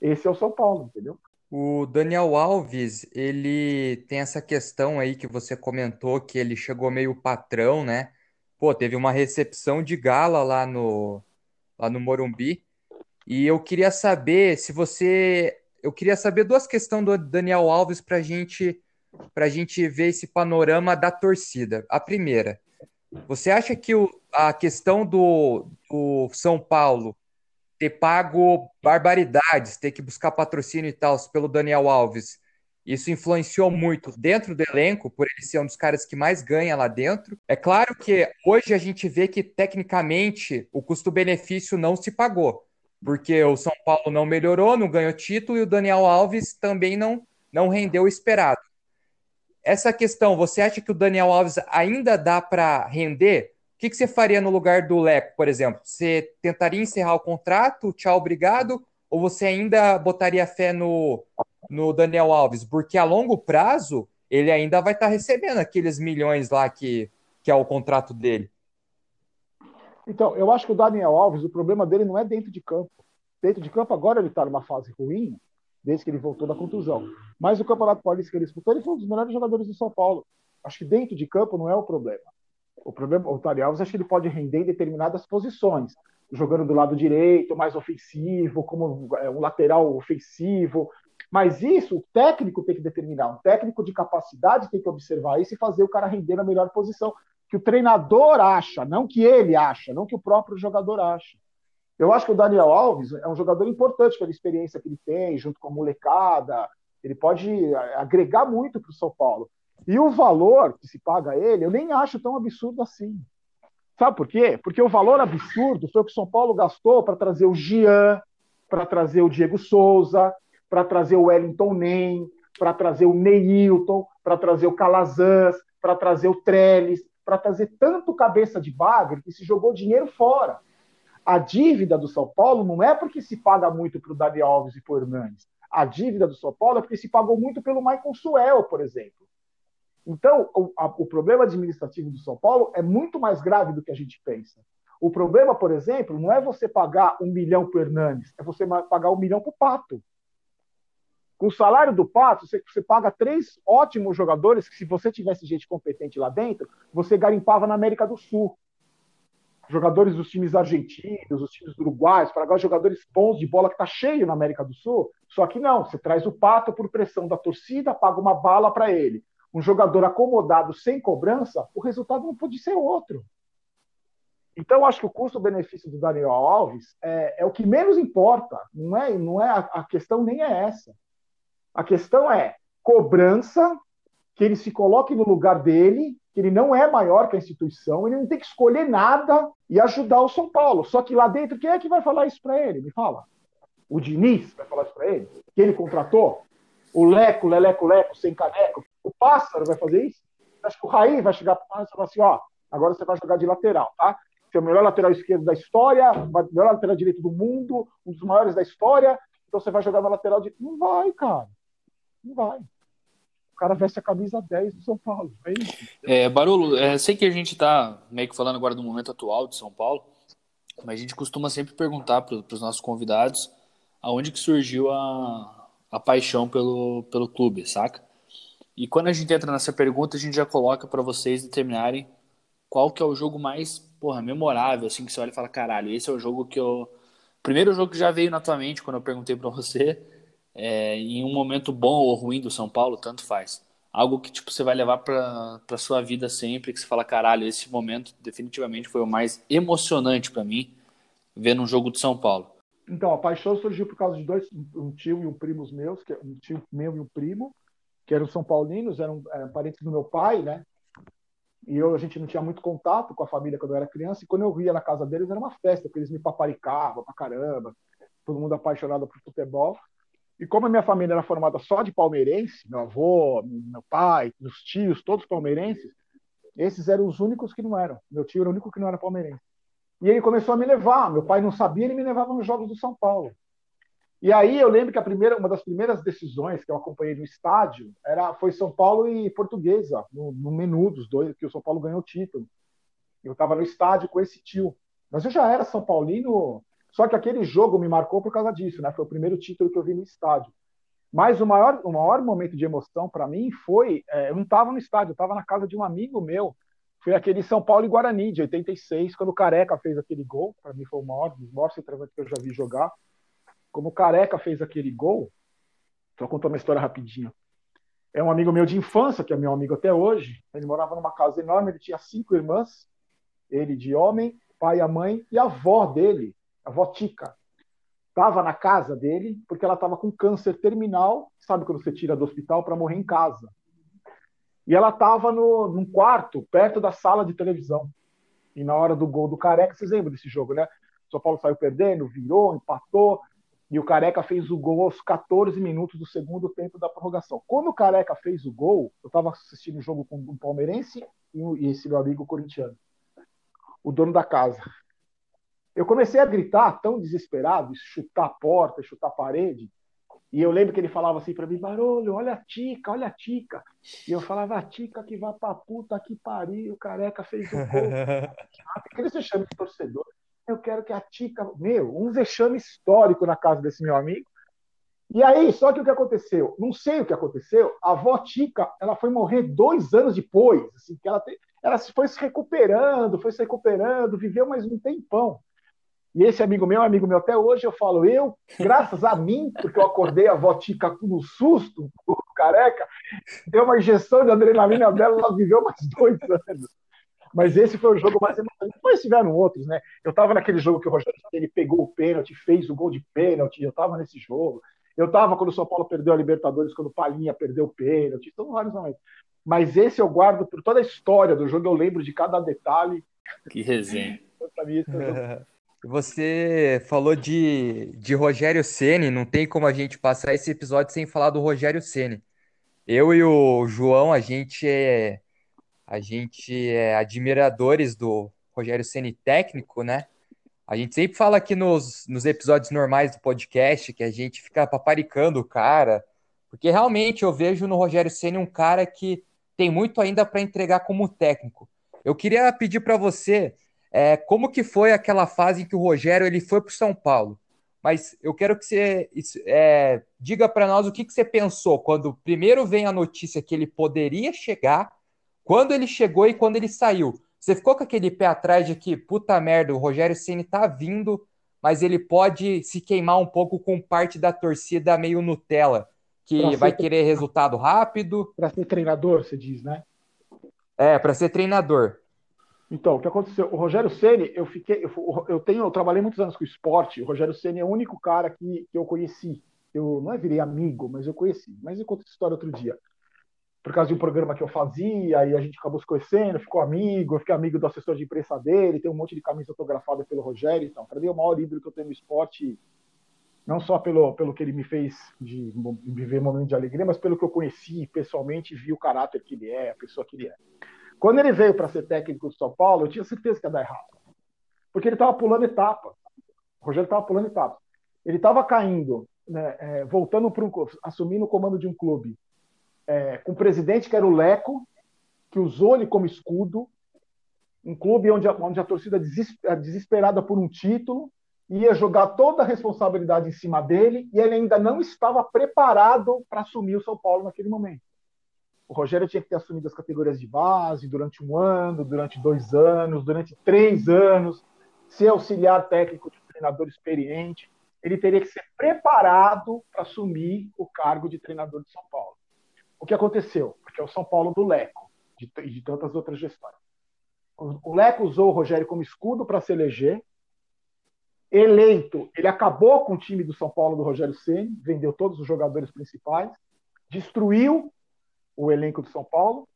Esse é o São Paulo, entendeu? O Daniel Alves, ele tem essa questão aí que você comentou, que ele chegou meio patrão, né? Pô, teve uma recepção de gala lá no, lá no Morumbi. E eu queria saber se você. Eu queria saber duas questões do Daniel Alves para gente, a gente ver esse panorama da torcida. A primeira, você acha que o, a questão do, do São Paulo ter pago barbaridades, ter que buscar patrocínio e tal pelo Daniel Alves, isso influenciou muito dentro do elenco, por ele ser um dos caras que mais ganha lá dentro. É claro que hoje a gente vê que tecnicamente o custo-benefício não se pagou, porque o São Paulo não melhorou, não ganhou título e o Daniel Alves também não, não rendeu o esperado. Essa questão, você acha que o Daniel Alves ainda dá para render? que, que você faria no lugar do Leco, por exemplo? Você tentaria encerrar o contrato, tchau, obrigado, ou você ainda botaria fé no, no Daniel Alves? Porque a longo prazo ele ainda vai estar tá recebendo aqueles milhões lá que, que é o contrato dele. Então, eu acho que o Daniel Alves, o problema dele não é dentro de campo. Dentro de campo, agora ele está numa fase ruim, desde que ele voltou da contusão. Mas o Campeonato Paulista que ele disputou, ele foi um dos melhores jogadores do São Paulo. Acho que dentro de campo não é o problema. O problema, o Tari Alves, acho que ele pode render em determinadas posições, jogando do lado direito, mais ofensivo, como é, um lateral ofensivo. Mas isso o técnico tem que determinar. Um técnico de capacidade tem que observar isso e fazer o cara render na melhor posição. Que o treinador acha, não que ele acha, não que o próprio jogador acha. Eu acho que o Daniel Alves é um jogador importante pela experiência que ele tem, junto com a molecada. Ele pode é, agregar muito para o São Paulo. E o valor que se paga a ele, eu nem acho tão absurdo assim. Sabe por quê? Porque o valor absurdo foi o que o São Paulo gastou para trazer o Gian, para trazer o Diego Souza, para trazer o Wellington Nem, para trazer o Neilton, para trazer o Calazans, para trazer o Trellis, para trazer tanto cabeça de bagre que se jogou dinheiro fora. A dívida do São Paulo não é porque se paga muito para o Dani Alves e para o Hernandes. A dívida do São Paulo é porque se pagou muito pelo Michael Suel, por exemplo. Então, o, a, o problema administrativo do São Paulo é muito mais grave do que a gente pensa. O problema, por exemplo, não é você pagar um milhão para o Hernanes, é você pagar um milhão para o Pato. Com o salário do Pato, você, você, paga três ótimos jogadores que, se você tivesse gente competente lá dentro, você garimpava na América do Sul. Jogadores dos times argentinos, dos times uruguaios, para jogadores bons de bola que está cheio na América do Sul. Só que não, você traz o Pato por pressão da torcida, paga uma bala para ele um jogador acomodado sem cobrança, o resultado não pode ser outro. Então, acho que o custo-benefício do Daniel Alves é, é, o que menos importa. Não é, não é a, a, questão nem é essa. A questão é cobrança, que ele se coloque no lugar dele, que ele não é maior que a instituição, ele não tem que escolher nada e ajudar o São Paulo. Só que lá dentro, quem é que vai falar isso para ele? Me fala. O Diniz vai falar isso para ele? Que ele contratou? O Leco, Leleco, Leco, sem caneco, o pássaro vai fazer isso? Acho que o Raí vai chegar para o e falar assim: ó, agora você vai jogar de lateral, tá? Você é o melhor lateral esquerdo da história, o melhor lateral direito do mundo, um dos maiores da história, então você vai jogar na lateral de. Não vai, cara. Não vai. O cara veste a camisa 10 do São Paulo. É isso. É, Barolo, é, sei que a gente está meio que falando agora do momento atual de São Paulo, mas a gente costuma sempre perguntar para os nossos convidados aonde que surgiu a, a paixão pelo, pelo clube, saca? E quando a gente entra nessa pergunta, a gente já coloca para vocês determinarem qual que é o jogo mais, porra, memorável, assim, que você olha e fala, caralho, esse é o jogo que eu... Primeiro jogo que já veio na tua mente quando eu perguntei para você, é, em um momento bom ou ruim do São Paulo, tanto faz. Algo que, tipo, você vai levar pra, pra sua vida sempre, que você fala, caralho, esse momento definitivamente foi o mais emocionante para mim, vendo um jogo do São Paulo. Então, a paixão surgiu por causa de dois, um tio e um primo meus, que um tio meu e um primo, que eram São Paulinos, eram, eram parentes do meu pai, né? E eu, a gente não tinha muito contato com a família quando eu era criança, e quando eu ia na casa deles era uma festa, porque eles me paparicavam pra caramba, todo mundo apaixonado por futebol. E como a minha família era formada só de palmeirense, meu avô, meu pai, meus tios, todos palmeirenses, esses eram os únicos que não eram. Meu tio era o único que não era palmeirense. E ele começou a me levar. Meu pai não sabia, ele me levava nos jogos do São Paulo. E aí eu lembro que a primeira, uma das primeiras decisões que eu acompanhei no estádio era, foi São Paulo e Portuguesa, no, no menu dos dois, que o São Paulo ganhou o título. Eu estava no estádio com esse tio. Mas eu já era São Paulino, só que aquele jogo me marcou por causa disso, né? Foi o primeiro título que eu vi no estádio. Mas o maior, o maior momento de emoção para mim foi, é, eu não estava no estádio, eu estava na casa de um amigo meu. Foi aquele São Paulo e Guarani de 86, quando o Careca fez aquele gol. Para mim foi o maior, dos maiores centroavantes que eu já vi jogar. Como o Careca fez aquele gol, só contar uma história rapidinho. É um amigo meu de infância, que é meu amigo até hoje. Ele morava numa casa enorme, ele tinha cinco irmãs, ele de homem, pai, a mãe e a avó dele, a avó Tica. Estava na casa dele porque ela estava com câncer terminal, sabe quando você tira do hospital para morrer em casa. E ela estava num quarto, perto da sala de televisão. E na hora do gol do Careca, vocês lembram desse jogo, né? O São Paulo saiu perdendo, virou, empatou, e o Careca fez o gol aos 14 minutos do segundo tempo da prorrogação. Quando o Careca fez o gol, eu estava assistindo o jogo com um palmeirense e esse meu amigo corintiano, o dono da casa. Eu comecei a gritar, tão desesperado, chutar a porta, chutar a parede. E eu lembro que ele falava assim para mim: Barulho, olha a Tica, olha a Tica. E eu falava: a Tica que vai pra puta que pariu, o careca fez o gol. Que você chama de torcedor? eu quero que a Tica. Meu, um vexame histórico na casa desse meu amigo. E aí, só que o que aconteceu? Não sei o que aconteceu. A avó Tica, ela foi morrer dois anos depois. Assim, que ela, te... ela foi se recuperando, foi se recuperando, viveu mais um tempão. E esse amigo meu, amigo meu até hoje, eu falo, eu, graças a mim, porque eu acordei a avó Tica no susto, careca, deu uma injeção de adrenalina dela, ela viveu mais dois anos. Mas esse foi o jogo mais emocionante. Depois tiveram outros, né? Eu estava naquele jogo que o Rogério ele pegou o pênalti, fez o gol de pênalti. Eu estava nesse jogo. Eu estava quando o São Paulo perdeu a Libertadores, quando o Palinha perdeu o pênalti. Então, vários momentos. Mas esse eu guardo por toda a história do jogo. Eu lembro de cada detalhe. Que resenha. Você falou de, de Rogério Ceni, não tem como a gente passar esse episódio sem falar do Rogério Ceni. Eu e o João, a gente é a gente é admiradores do Rogério Ceni técnico, né? A gente sempre fala aqui nos, nos episódios normais do podcast que a gente fica paparicando o cara, porque realmente eu vejo no Rogério Ceni um cara que tem muito ainda para entregar como técnico. Eu queria pedir para você é, como que foi aquela fase em que o Rogério ele foi para o São Paulo. Mas eu quero que você é, diga para nós o que, que você pensou quando primeiro vem a notícia que ele poderia chegar quando ele chegou e quando ele saiu, você ficou com aquele pé atrás de que, puta merda, o Rogério Ceni tá vindo, mas ele pode se queimar um pouco com parte da torcida meio Nutella, que pra vai querer resultado rápido. Para ser treinador, você diz, né? É, para ser treinador. Então, o que aconteceu? O Rogério Ceni, eu fiquei, eu, eu tenho, eu trabalhei muitos anos com esporte. O Rogério Ceni é o único cara que, que eu conheci. Eu não é virei amigo, mas eu conheci. Mas eu conto essa história outro dia por causa de um programa que eu fazia, e a gente acabou se conhecendo, ficou amigo, eu fiquei amigo do assessor de imprensa dele, tem um monte de camisa autografada pelo Rogério, então, para mim é o maior ídolo que eu tenho no esporte, não só pelo, pelo que ele me fez de viver um momento de alegria, mas pelo que eu conheci pessoalmente e vi o caráter que ele é, a pessoa que ele é. Quando ele veio para ser técnico do São Paulo, eu tinha certeza que ia dar errado, porque ele estava pulando etapa, o Rogério estava pulando etapa, ele estava caindo, né, é, voltando para um, assumindo o comando de um clube é, com um presidente que era o Leco, que usou ele como escudo, um clube onde a, onde a torcida desesperada por um título ia jogar toda a responsabilidade em cima dele e ele ainda não estava preparado para assumir o São Paulo naquele momento. O Rogério tinha que ter assumido as categorias de base durante um ano, durante dois anos, durante três anos, ser auxiliar técnico de um treinador experiente. Ele teria que ser preparado para assumir o cargo de treinador de São Paulo. O que aconteceu? Porque é o São Paulo do Leco e de, de, tantas outras gestões. O, o Leco usou o Rogério como escudo para se eleger. Eleito, ele acabou com o time do São Paulo do Rogério Ceni, vendeu todos os jogadores principais, destruiu o elenco do São Paulo.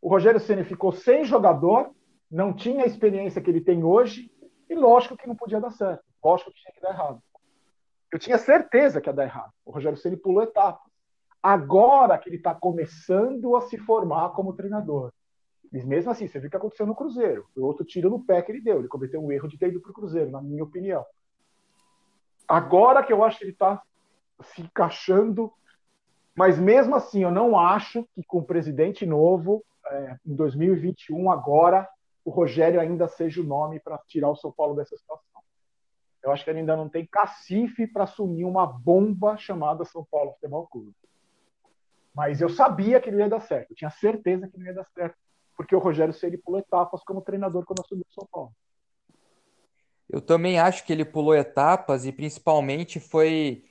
O Rogério Ceni ficou sem jogador, não tinha a experiência que ele tem hoje, e lógico que não podia dar certo, lógico que tinha que dar errado. Eu tinha certeza que ia dar errado. O Rogério Ceni pulou etapas agora que ele está começando a se formar como treinador. Mas mesmo assim, você viu o que aconteceu no Cruzeiro. O outro tiro no pé que ele deu. Ele cometeu um erro de ter ido para o Cruzeiro, na minha opinião. Agora que eu acho que ele está se encaixando, mas mesmo assim, eu não acho que com o presidente novo, é, em 2021, agora, o Rogério ainda seja o nome para tirar o São Paulo dessa situação. Eu acho que ele ainda não tem cacife para assumir uma bomba chamada São Paulo Futebol Clube. Mas eu sabia que ele ia dar certo, eu tinha certeza que ele ia dar certo, porque o Rogério Ceni pulou etapas como treinador quando assumiu o São Paulo. Eu também acho que ele pulou etapas e principalmente foi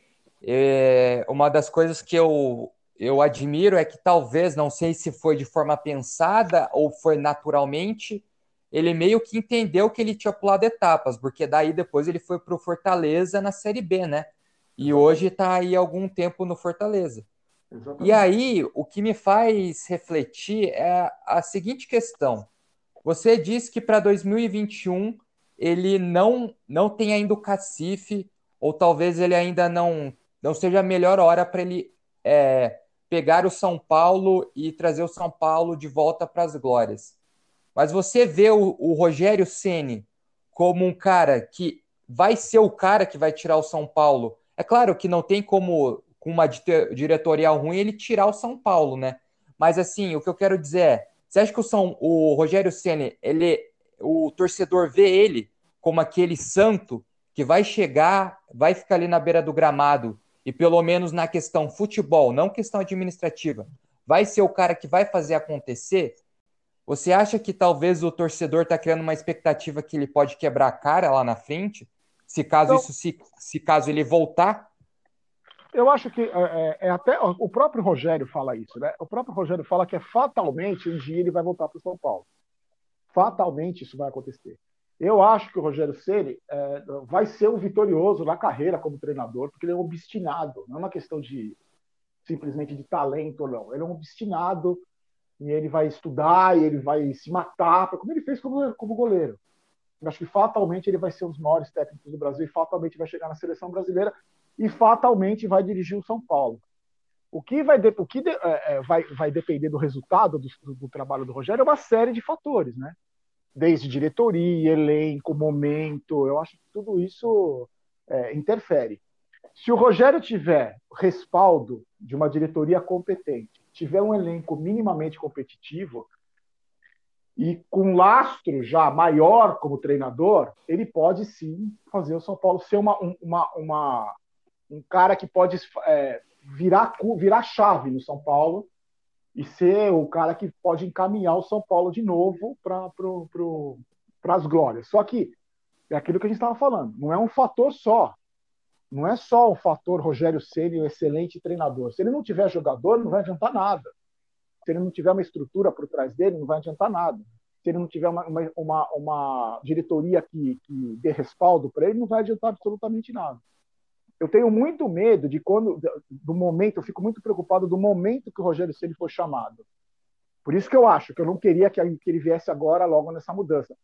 é, uma das coisas que eu, eu admiro é que talvez, não sei se foi de forma pensada ou foi naturalmente, ele meio que entendeu que ele tinha pulado etapas, porque daí depois ele foi para o Fortaleza na Série B, né? E hoje está aí algum tempo no Fortaleza. Exatamente. E aí, o que me faz refletir é a seguinte questão. Você disse que para 2021 ele não, não tem ainda o cacife, ou talvez ele ainda não, não seja a melhor hora para ele é, pegar o São Paulo e trazer o São Paulo de volta para as glórias. Mas você vê o, o Rogério Ceni como um cara que vai ser o cara que vai tirar o São Paulo. É claro que não tem como com uma diretorial ruim, ele tirar o São Paulo, né? Mas assim, o que eu quero dizer é, você acha que o, São, o Rogério Ceni, ele, o torcedor vê ele como aquele santo que vai chegar, vai ficar ali na beira do gramado e pelo menos na questão futebol, não questão administrativa, vai ser o cara que vai fazer acontecer? Você acha que talvez o torcedor está criando uma expectativa que ele pode quebrar a cara lá na frente? Se caso então, isso se, se caso ele voltar eu acho que é, é, é, até o próprio Rogério fala isso, né? O próprio Rogério fala que é fatalmente um dia ele vai voltar para o São Paulo. Fatalmente isso vai acontecer. Eu acho que o Rogério Ceni é, vai ser um vitorioso na carreira como treinador, porque ele é um obstinado. Não é uma questão de simplesmente de talento ou não. Ele é um obstinado e ele vai estudar e ele vai se matar, como ele fez como, como goleiro. Eu acho que fatalmente ele vai ser um dos maiores técnicos do Brasil e fatalmente vai chegar na seleção brasileira e fatalmente vai dirigir o São Paulo. O que vai, o que de, é, é, vai, vai depender do resultado do, do, do, trabalho do Rogério é uma série de fatores, né? Desde diretoria, elenco, momento, eu acho que tudo isso é, interfere. Se o Rogério tiver respaldo de uma diretoria competente, tiver um elenco minimamente competitivo, e com lastro já maior como treinador, ele pode sim fazer o São Paulo ser uma, uma, uma, um cara que pode é, virar, virar chave no São Paulo e ser o cara que pode encaminhar o São Paulo de novo para pro, pro, as glórias. Só que é aquilo que a gente estava falando, não é um fator só. Não é só o fator Rogério Ceni, um excelente treinador. Se ele não tiver jogador, não vai adiantar nada. Se ele não tiver uma estrutura por trás dele, não vai adiantar nada. Se ele não tiver uma, uma, uma diretoria que, que dê respaldo para ele, não vai adiantar absolutamente nada eu tenho muito medo de quando do momento, eu fico muito preocupado do momento que o Rogério Ceni for chamado. Por isso que eu acho que eu não queria que ele viesse agora logo nessa mudança.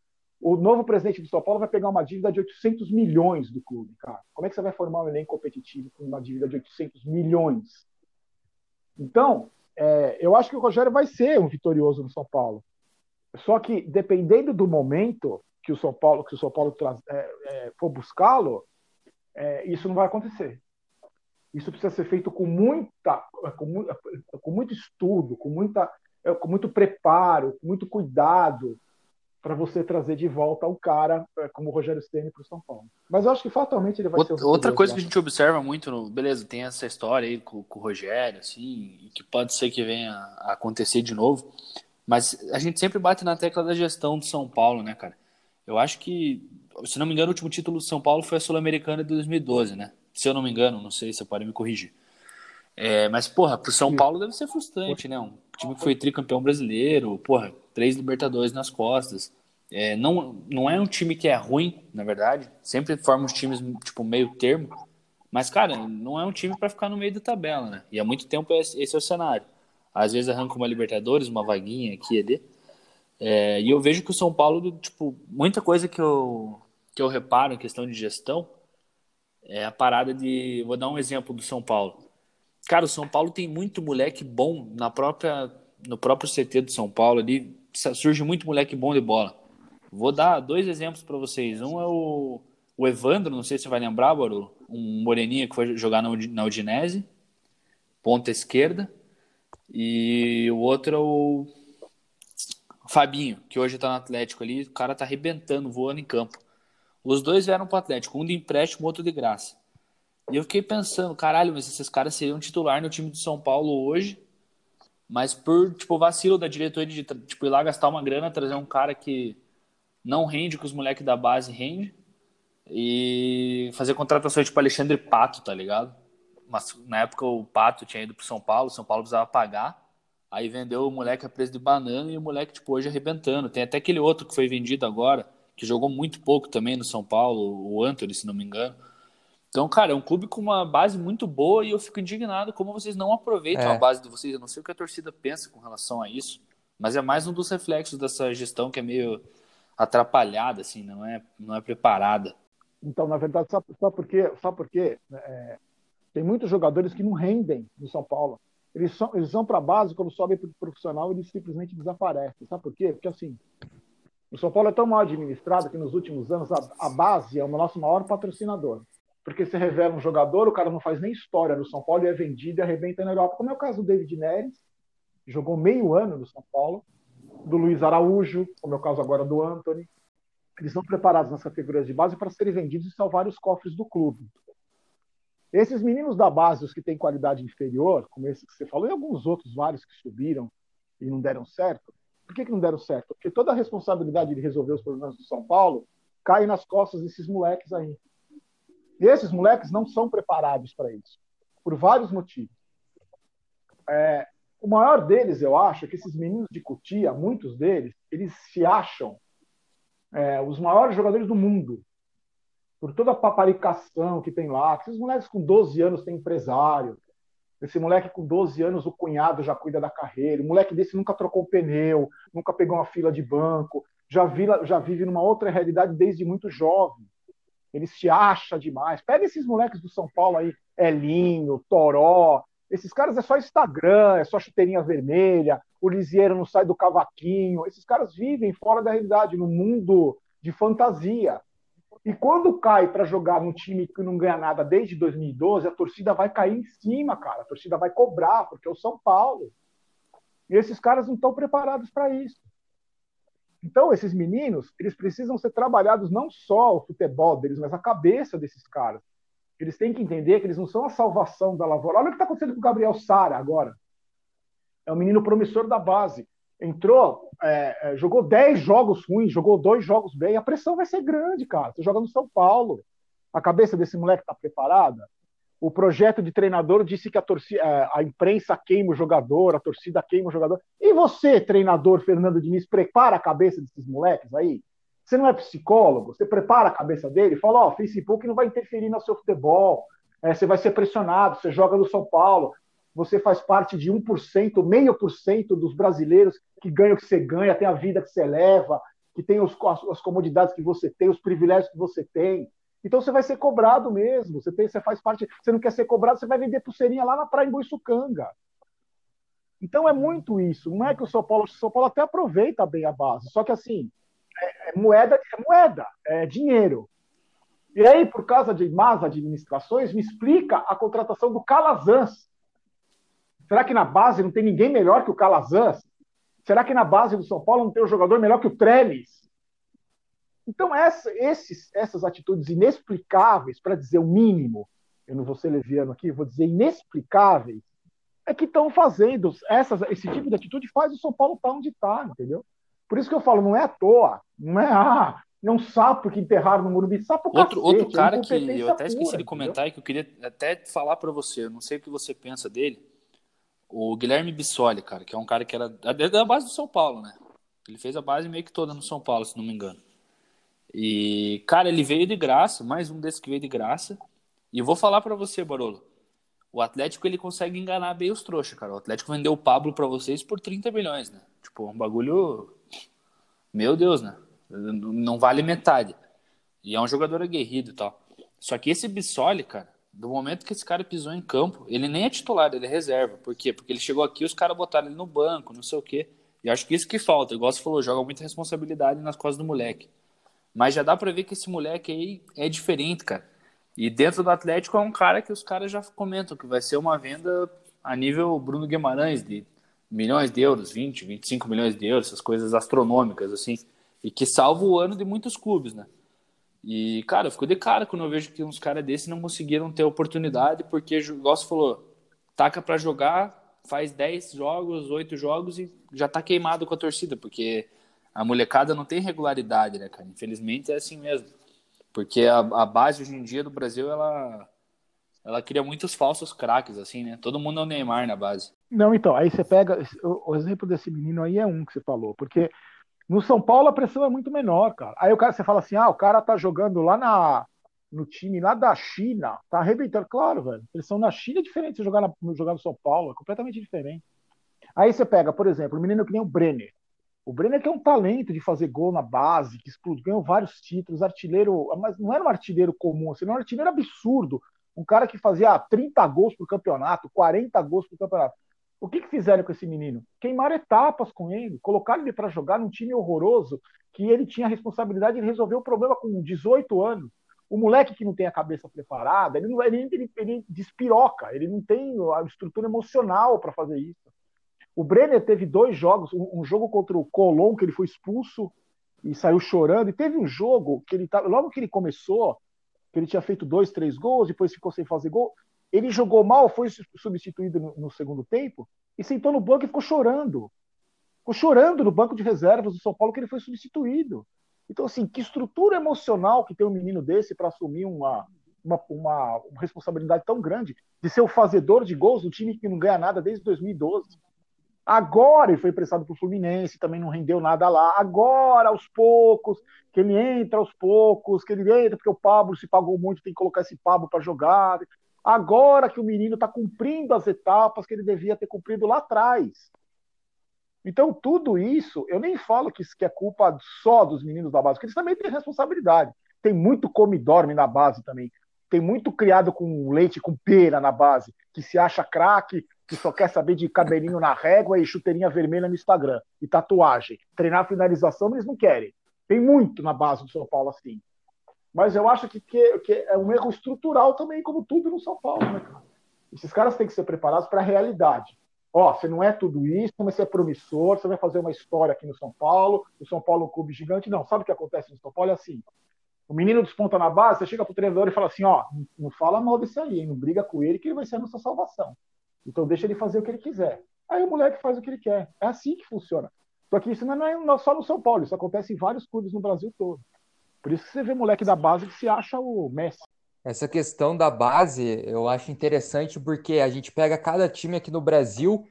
O novo presidente do São Paulo vai pegar uma dívida de 800 milhões do clube, cara. Como é que você vai formar um elenco competitivo com uma dívida de 800 milhões? Então, é, eu acho que o Rogério vai ser um vitorioso no São Paulo. Só que dependendo do momento que o São Paulo que o São Paulo é, é, for buscá-lo, é, isso não vai acontecer. Isso precisa ser feito com muita, com, com muito estudo, com muita, é, com muito preparo, com muito cuidado para você trazer de volta um cara é, como o Rogério Ceni para o São Paulo. Mas eu acho que fatalmente ele vai outra, ser. Outra coisa que a gente observa muito, no, beleza, tem essa história aí com, com o Rogério, assim, que pode ser que venha a acontecer de novo. Mas a gente sempre bate na tecla da gestão do São Paulo, né, cara? Eu acho que se não me engano, o último título do São Paulo foi a Sul-Americana de 2012, né? Se eu não me engano, não sei, você pode me corrigir. É, mas, porra, pro São Paulo deve ser frustrante, né? Um time que foi tricampeão brasileiro, porra, três Libertadores nas costas. É, não, não é um time que é ruim, na verdade. Sempre forma os times, tipo, meio termo. Mas, cara, não é um time para ficar no meio da tabela, né? E há muito tempo esse é o cenário. Às vezes arranca uma Libertadores, uma vaguinha aqui e ali. É, e eu vejo que o São Paulo, tipo, muita coisa que eu, que eu reparo em questão de gestão é a parada de. Vou dar um exemplo do São Paulo. Cara, o São Paulo tem muito moleque bom na própria, no próprio CT do São Paulo ali. surge muito moleque bom de bola. Vou dar dois exemplos para vocês. Um é o, o Evandro, não sei se você vai lembrar, Baru, um moreninho que foi jogar na, na Udinese, ponta esquerda. E o outro é o Fabinho, que hoje tá no Atlético ali, o cara tá arrebentando, voando em campo. Os dois vieram pro Atlético, um de empréstimo, outro de graça. E eu fiquei pensando, caralho, mas esses caras seriam titular no time de São Paulo hoje, mas por, tipo, vacilo da diretoria de, tipo, ir lá gastar uma grana, trazer um cara que não rende que os moleques da base rende e fazer contratações tipo Alexandre Pato, tá ligado? Mas na época o Pato tinha ido pro São Paulo, São Paulo precisava pagar, aí vendeu o moleque a preço de banana e o moleque, tipo, hoje arrebentando. Tem até aquele outro que foi vendido agora, que jogou muito pouco também no São Paulo, o Anthony, se não me engano. Então, cara, é um clube com uma base muito boa e eu fico indignado como vocês não aproveitam é. a base de vocês. Eu não sei o que a torcida pensa com relação a isso, mas é mais um dos reflexos dessa gestão que é meio atrapalhada, assim, não é, não é preparada. Então, na verdade, sabe, sabe por quê? Sabe por quê? É, tem muitos jogadores que não rendem no São Paulo. Eles, são, eles vão para a base, quando sobem para o profissional, eles simplesmente desaparecem. Sabe por quê? Porque, assim, o São Paulo é tão mal administrado que nos últimos anos a, a base é o nosso maior patrocinador. Porque se revela um jogador, o cara não faz nem história no São Paulo e é vendido e arrebenta na Europa. Como é o caso do David Neres, que jogou meio ano no São Paulo, do Luiz Araújo, como é o caso agora do Anthony. Eles são preparados nas categorias de base para serem vendidos e salvar os cofres do clube. Esses meninos da base, os que têm qualidade inferior, como esse que você falou, e alguns outros vários que subiram e não deram certo, por que, que não deram certo? Porque toda a responsabilidade de resolver os problemas do São Paulo cai nas costas desses moleques aí. E esses moleques não são preparados para isso, por vários motivos. É, o maior deles, eu acho, é que esses meninos de Cutia, muitos deles, eles se acham é, os maiores jogadores do mundo. Por toda a paparicação que tem lá. Esses moleques com 12 anos têm empresário. Esse moleque com 12 anos, o cunhado já cuida da carreira. O moleque desse nunca trocou pneu, nunca pegou uma fila de banco, já, vira, já vive numa outra realidade desde muito jovem. Ele se acha demais. Pega esses moleques do São Paulo aí, Elinho, Toró, esses caras é só Instagram, é só chuteirinha vermelha, o Lisieiro não sai do cavaquinho. Esses caras vivem fora da realidade, no mundo de fantasia. E quando cai para jogar num time que não ganha nada desde 2012, a torcida vai cair em cima, cara. A torcida vai cobrar, porque é o São Paulo. E esses caras não estão preparados para isso. Então, esses meninos, eles precisam ser trabalhados não só o futebol deles, mas a cabeça desses caras. Eles têm que entender que eles não são a salvação da lavoura. Olha o que está acontecendo com o Gabriel Sara agora. É um menino promissor da base. Entrou, é, é jogou 10 jogos ruins, jogou dois jogos bem. A pressão vai ser grande, cara. Você joga no São Paulo. A cabeça desse moleque está preparada. O projeto de treinador disse que a, torcida, é, a imprensa queima o jogador, a torcida queima o jogador. E você, treinador Fernando Diniz, prepara a cabeça desses moleques aí? Você não é psicólogo? Você prepara a cabeça dele fala: Ó, oh, Facebook não vai interferir no seu futebol. É, você vai ser pressionado, você joga no São Paulo, você faz parte de 1%, meio por cento dos brasileiros que ganham o que você ganha, tem a vida que você leva, que tem os, as, as, comodidades que você tem, os privilégios que você tem. Então você vai ser cobrado mesmo. Você, tem, você faz parte. Você não quer ser cobrado, você vai vender pulseirinha lá na praia em Boiçucanga. Então é muito isso. Não é que o São Paulo, o São Paulo até aproveita bem a base, só que assim é, é moeda, é moeda, é dinheiro. E aí, por causa de más administrações, me explica a contratação do Calazans. Será que na base não tem ninguém melhor que o Calazans? Será que na base do São Paulo não tem um jogador melhor que o Tremes? Então, essa, esses, essas atitudes inexplicáveis, para dizer o mínimo, eu não vou ser leviano aqui, vou dizer inexplicáveis, é que estão fazendo. Essas, esse tipo de atitude faz o São Paulo estar tá onde está, entendeu? Por isso que eu falo, não é à toa. Não é, ah, é um sapo que enterraram no Morumbi. Sapo outro, cacete, outro cara é que eu até esqueci de comentar e que eu queria até falar para você, eu não sei o que você pensa dele, o Guilherme Bissoli, cara, que é um cara que era da base do São Paulo, né? Ele fez a base meio que toda no São Paulo, se não me engano. E, cara, ele veio de graça, mais um desses que veio de graça. E vou falar para você, Barolo. O Atlético ele consegue enganar bem os trouxas, cara. O Atlético vendeu o Pablo para vocês por 30 milhões, né? Tipo, um bagulho meu Deus, né? Não vale metade. E é um jogador aguerrido e tal. Só que esse Bissoli, cara, do momento que esse cara pisou em campo, ele nem é titular, ele é reserva. Por quê? Porque ele chegou aqui os caras botaram ele no banco, não sei o quê. E acho que isso que falta. Igual você falou, joga muita responsabilidade nas costas do moleque. Mas já dá para ver que esse moleque aí é diferente, cara. E dentro do Atlético é um cara que os caras já comentam que vai ser uma venda a nível Bruno Guimarães, de milhões de euros, 20, 25 milhões de euros, essas coisas astronômicas, assim. E que salva o ano de muitos clubes, né? E, cara, eu fico de cara quando eu vejo que uns caras desses não conseguiram ter oportunidade, porque, igual você falou, taca para jogar, faz 10 jogos, 8 jogos e já tá queimado com a torcida, porque a molecada não tem regularidade, né, cara? Infelizmente é assim mesmo. Porque a, a base hoje em dia do Brasil, ela, ela cria muitos falsos craques, assim, né? Todo mundo é o Neymar na base. Não, então, aí você pega. O, o exemplo desse menino aí é um que você falou, porque no São Paulo a pressão é muito menor, cara. Aí o cara, você fala assim, ah, o cara tá jogando lá na, no time lá da China, tá arrebentando. Claro, velho, pressão na China é diferente de jogar, na, jogar no São Paulo, é completamente diferente. Aí você pega, por exemplo, um menino que nem o Brenner. O Brenner que é um talento de fazer gol na base, que explodiu, ganhou vários títulos, artilheiro, mas não era um artilheiro comum, assim, era um artilheiro absurdo. Um cara que fazia 30 gols por campeonato, 40 gols por campeonato. O que, que fizeram com esse menino? Queimaram etapas com ele, colocaram ele para jogar num time horroroso, que ele tinha a responsabilidade de resolver o problema com 18 anos. O moleque que não tem a cabeça preparada, ele, não, ele, ele, ele despiroca, ele não tem a estrutura emocional para fazer isso. O Brenner teve dois jogos, um, um, jogo contra o Colón, que ele foi expulso e saiu chorando, e teve um jogo que ele tava, logo que ele começou, que ele tinha feito dois, três gols, depois ficou sem fazer gol, ele jogou mal, foi substituído no, no, segundo tempo e sentou no banco e ficou chorando. Ficou chorando no banco de reservas do São Paulo que ele foi substituído. Então, assim, que estrutura emocional que tem um menino desse para assumir uma, uma, uma, uma, responsabilidade tão grande de ser o fazedor de gols do time que não ganha nada desde 2012. Agora ele foi emprestado para o Fluminense, também não rendeu nada lá. Agora, aos poucos, que ele entra aos poucos, que ele entra porque o Pablo se pagou muito, tem que colocar esse Pablo para jogar. Agora que o menino está cumprindo as etapas que ele devia ter cumprido lá atrás. Então, tudo isso, eu nem falo que que é culpa só dos meninos da base, porque eles também têm responsabilidade. Tem muito come e dorme na base também. Tem muito criado com leite, com pera na base, que se acha craque, que só quer saber de cabelinho na régua e chuteirinha vermelha no Instagram, e tatuagem. Treinar finalização, eles não querem. Tem muito na base do São Paulo assim. Mas eu acho que, que, que, é um erro estrutural também, como tudo no São Paulo, né, cara? Esses caras têm que ser preparados para a realidade. Ó, você não é tudo isso, mas você é promissor, você vai fazer uma história aqui no São Paulo, o São Paulo é um clube gigante. Não, sabe o que acontece no São Paulo? É assim. O menino desponta na base, você chega pro treinador e fala assim, ó, não fala mal desse aí, não briga com ele que ele vai ser a nossa salvação. Então deixa ele fazer o que ele quiser. Aí o moleque faz o que ele quer. É assim que funciona. Só que isso não é só no São Paulo, isso acontece em vários clubes no Brasil todo. Por isso que você vê moleque da base que se acha o Messi. Essa questão da base eu acho interessante porque a gente pega cada time aqui no Brasil,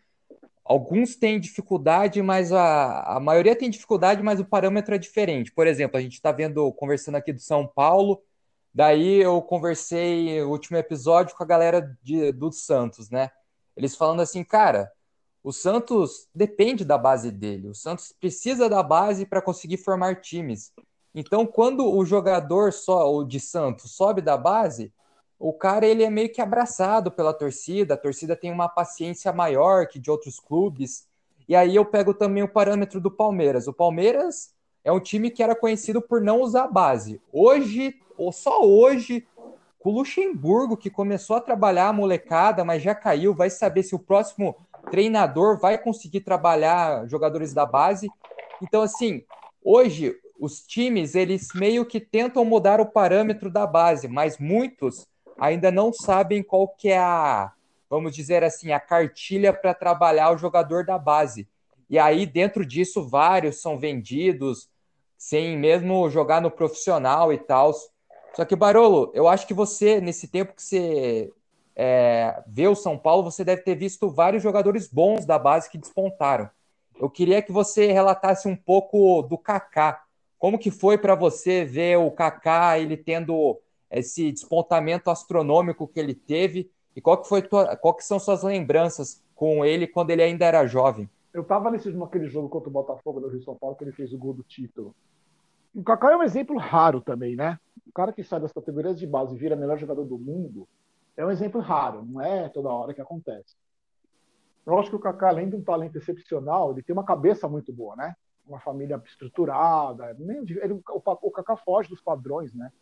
alguns têm dificuldade, mas a, a maioria tem dificuldade, mas o parâmetro é diferente. Por exemplo, a gente está vendo, conversando aqui do São Paulo, daí eu conversei no último episódio com a galera de, do Santos, né? Eles falando assim, cara, o Santos depende da base dele, o Santos precisa da base para conseguir formar times. Então, quando o jogador só, o de Santos sobe da base, o cara ele é meio que abraçado pela torcida, a torcida tem uma paciência maior que de outros clubes. E aí eu pego também o parâmetro do Palmeiras. O Palmeiras é um time que era conhecido por não usar base. Hoje, ou só hoje, o Luxemburgo, que começou a trabalhar a molecada, mas já caiu, vai saber se o próximo treinador vai conseguir trabalhar jogadores da base. Então, assim, hoje os times eles meio que tentam mudar o parâmetro da base, mas muitos ainda não sabem qual que é a, vamos dizer assim, a cartilha para trabalhar o jogador da base. E aí dentro disso vários são vendidos sem mesmo jogar no profissional e tal. Só que Barolo, eu acho que você nesse tempo que você é, vê o São Paulo, você deve ter visto vários jogadores bons da base que despontaram. Eu queria que você relatasse um pouco do Kaká como que foi para você ver o Kaká ele tendo esse despontamento astronômico que ele teve e qual que foi tua, qual que são suas lembranças com ele quando ele ainda era jovem? Eu estava nesse naquele jogo contra o Botafogo do Rio São Paulo que ele fez o gol do título. O Kaká é um exemplo raro também, né? O cara que sai das categorias de base e vira melhor jogador do mundo é um exemplo raro, não é toda hora que acontece. Eu acho que o Kaká, além de um talento excepcional, ele tem uma cabeça muito boa, né? Uma família estruturada. Ele, o, o Kaká foge dos padrões, né?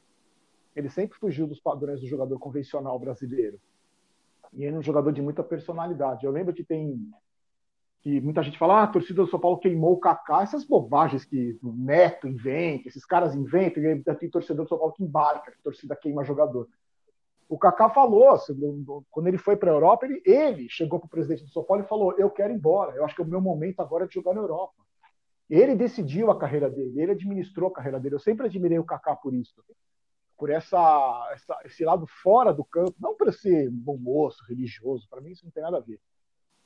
Ele sempre fugiu dos padrões do jogador convencional brasileiro. E ele é um jogador de muita personalidade. Eu lembro que tem que muita gente fala, ah, a torcida do São Paulo queimou o Kaká, essas bobagens que o Neto inventa, esses caras inventam, e tem torcedor do São Paulo que embarca, que a torcida queima jogador. O Kaká falou, quando ele foi para a Europa, ele, ele chegou para o presidente do São Paulo e falou: Eu quero ir embora, eu acho que é o meu momento agora é de jogar na Europa. Ele decidiu a carreira dele, ele administrou a carreira dele. Eu sempre admirei o Kaká por isso, por essa, essa esse lado fora do campo, não por ser bom moço, religioso, para mim isso não tem nada a ver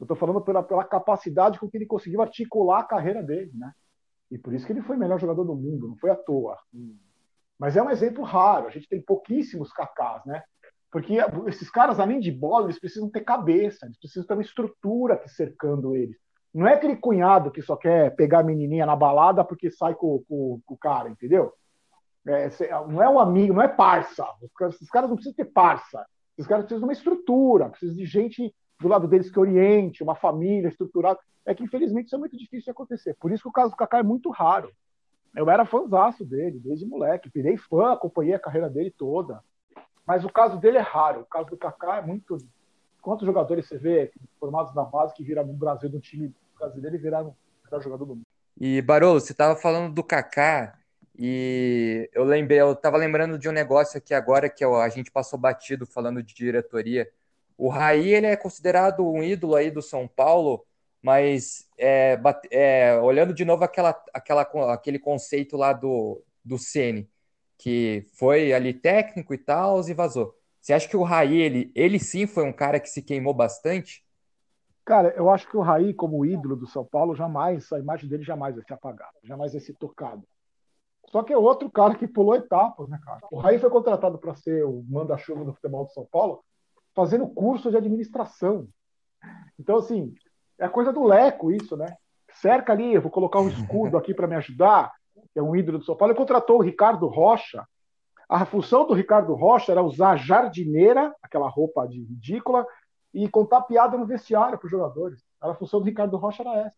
eu estou falando pela, pela capacidade com que ele conseguiu articular a carreira dele, né? E por isso que ele foi o melhor jogador do mundo, não foi à toa. Mas é um exemplo raro, a gente tem pouquíssimos cacás, né? Porque esses caras, além de bola, eles precisam ter cabeça, eles precisam ter uma estrutura que cercando eles. Não é aquele cunhado que só quer pegar a menininha na balada porque sai com, com, com o cara, entendeu? É, não é um amigo, não é parça. Esses caras não precisam ter parça. Esses caras precisam de uma estrutura, precisam de gente do lado deles que oriente, uma família estruturada. É que, infelizmente, isso é muito difícil de acontecer. Por isso que o caso do Kaká é muito raro. Eu era fãzaço dele, desde moleque. Virei fã, acompanhei a carreira dele toda. Mas o caso dele é raro. O caso do Kaká é muito. Quantos jogadores você vê formados na base que viram no Brasil do time brasileiro e viraram melhor jogador do mundo? E, Barolo, você estava falando do Kaká e eu lembrei, eu estava lembrando de um negócio aqui agora que a gente passou batido falando de diretoria o Raí ele é considerado um ídolo aí do São Paulo, mas é, é, olhando de novo aquela, aquela, aquele conceito lá do, do Ceni, que foi ali técnico e tal, e vazou. Você acha que o Raí, ele, ele sim foi um cara que se queimou bastante? Cara, eu acho que o Raí, como ídolo do São Paulo, jamais, a imagem dele jamais vai ser apagada, jamais vai ser tocada. Só que é outro cara que pulou etapas, né, cara? O Raí foi contratado para ser o manda-chuva do futebol do São Paulo, fazendo curso de administração. Então, assim, é coisa do Leco isso, né? Cerca ali, eu vou colocar um escudo aqui para me ajudar, que é um ídolo do São Paulo. Ele contratou o Ricardo Rocha. A função do Ricardo Rocha era usar jardineira, aquela roupa de ridícula, e contar piada no vestiário para os jogadores. A função do Ricardo Rocha era essa.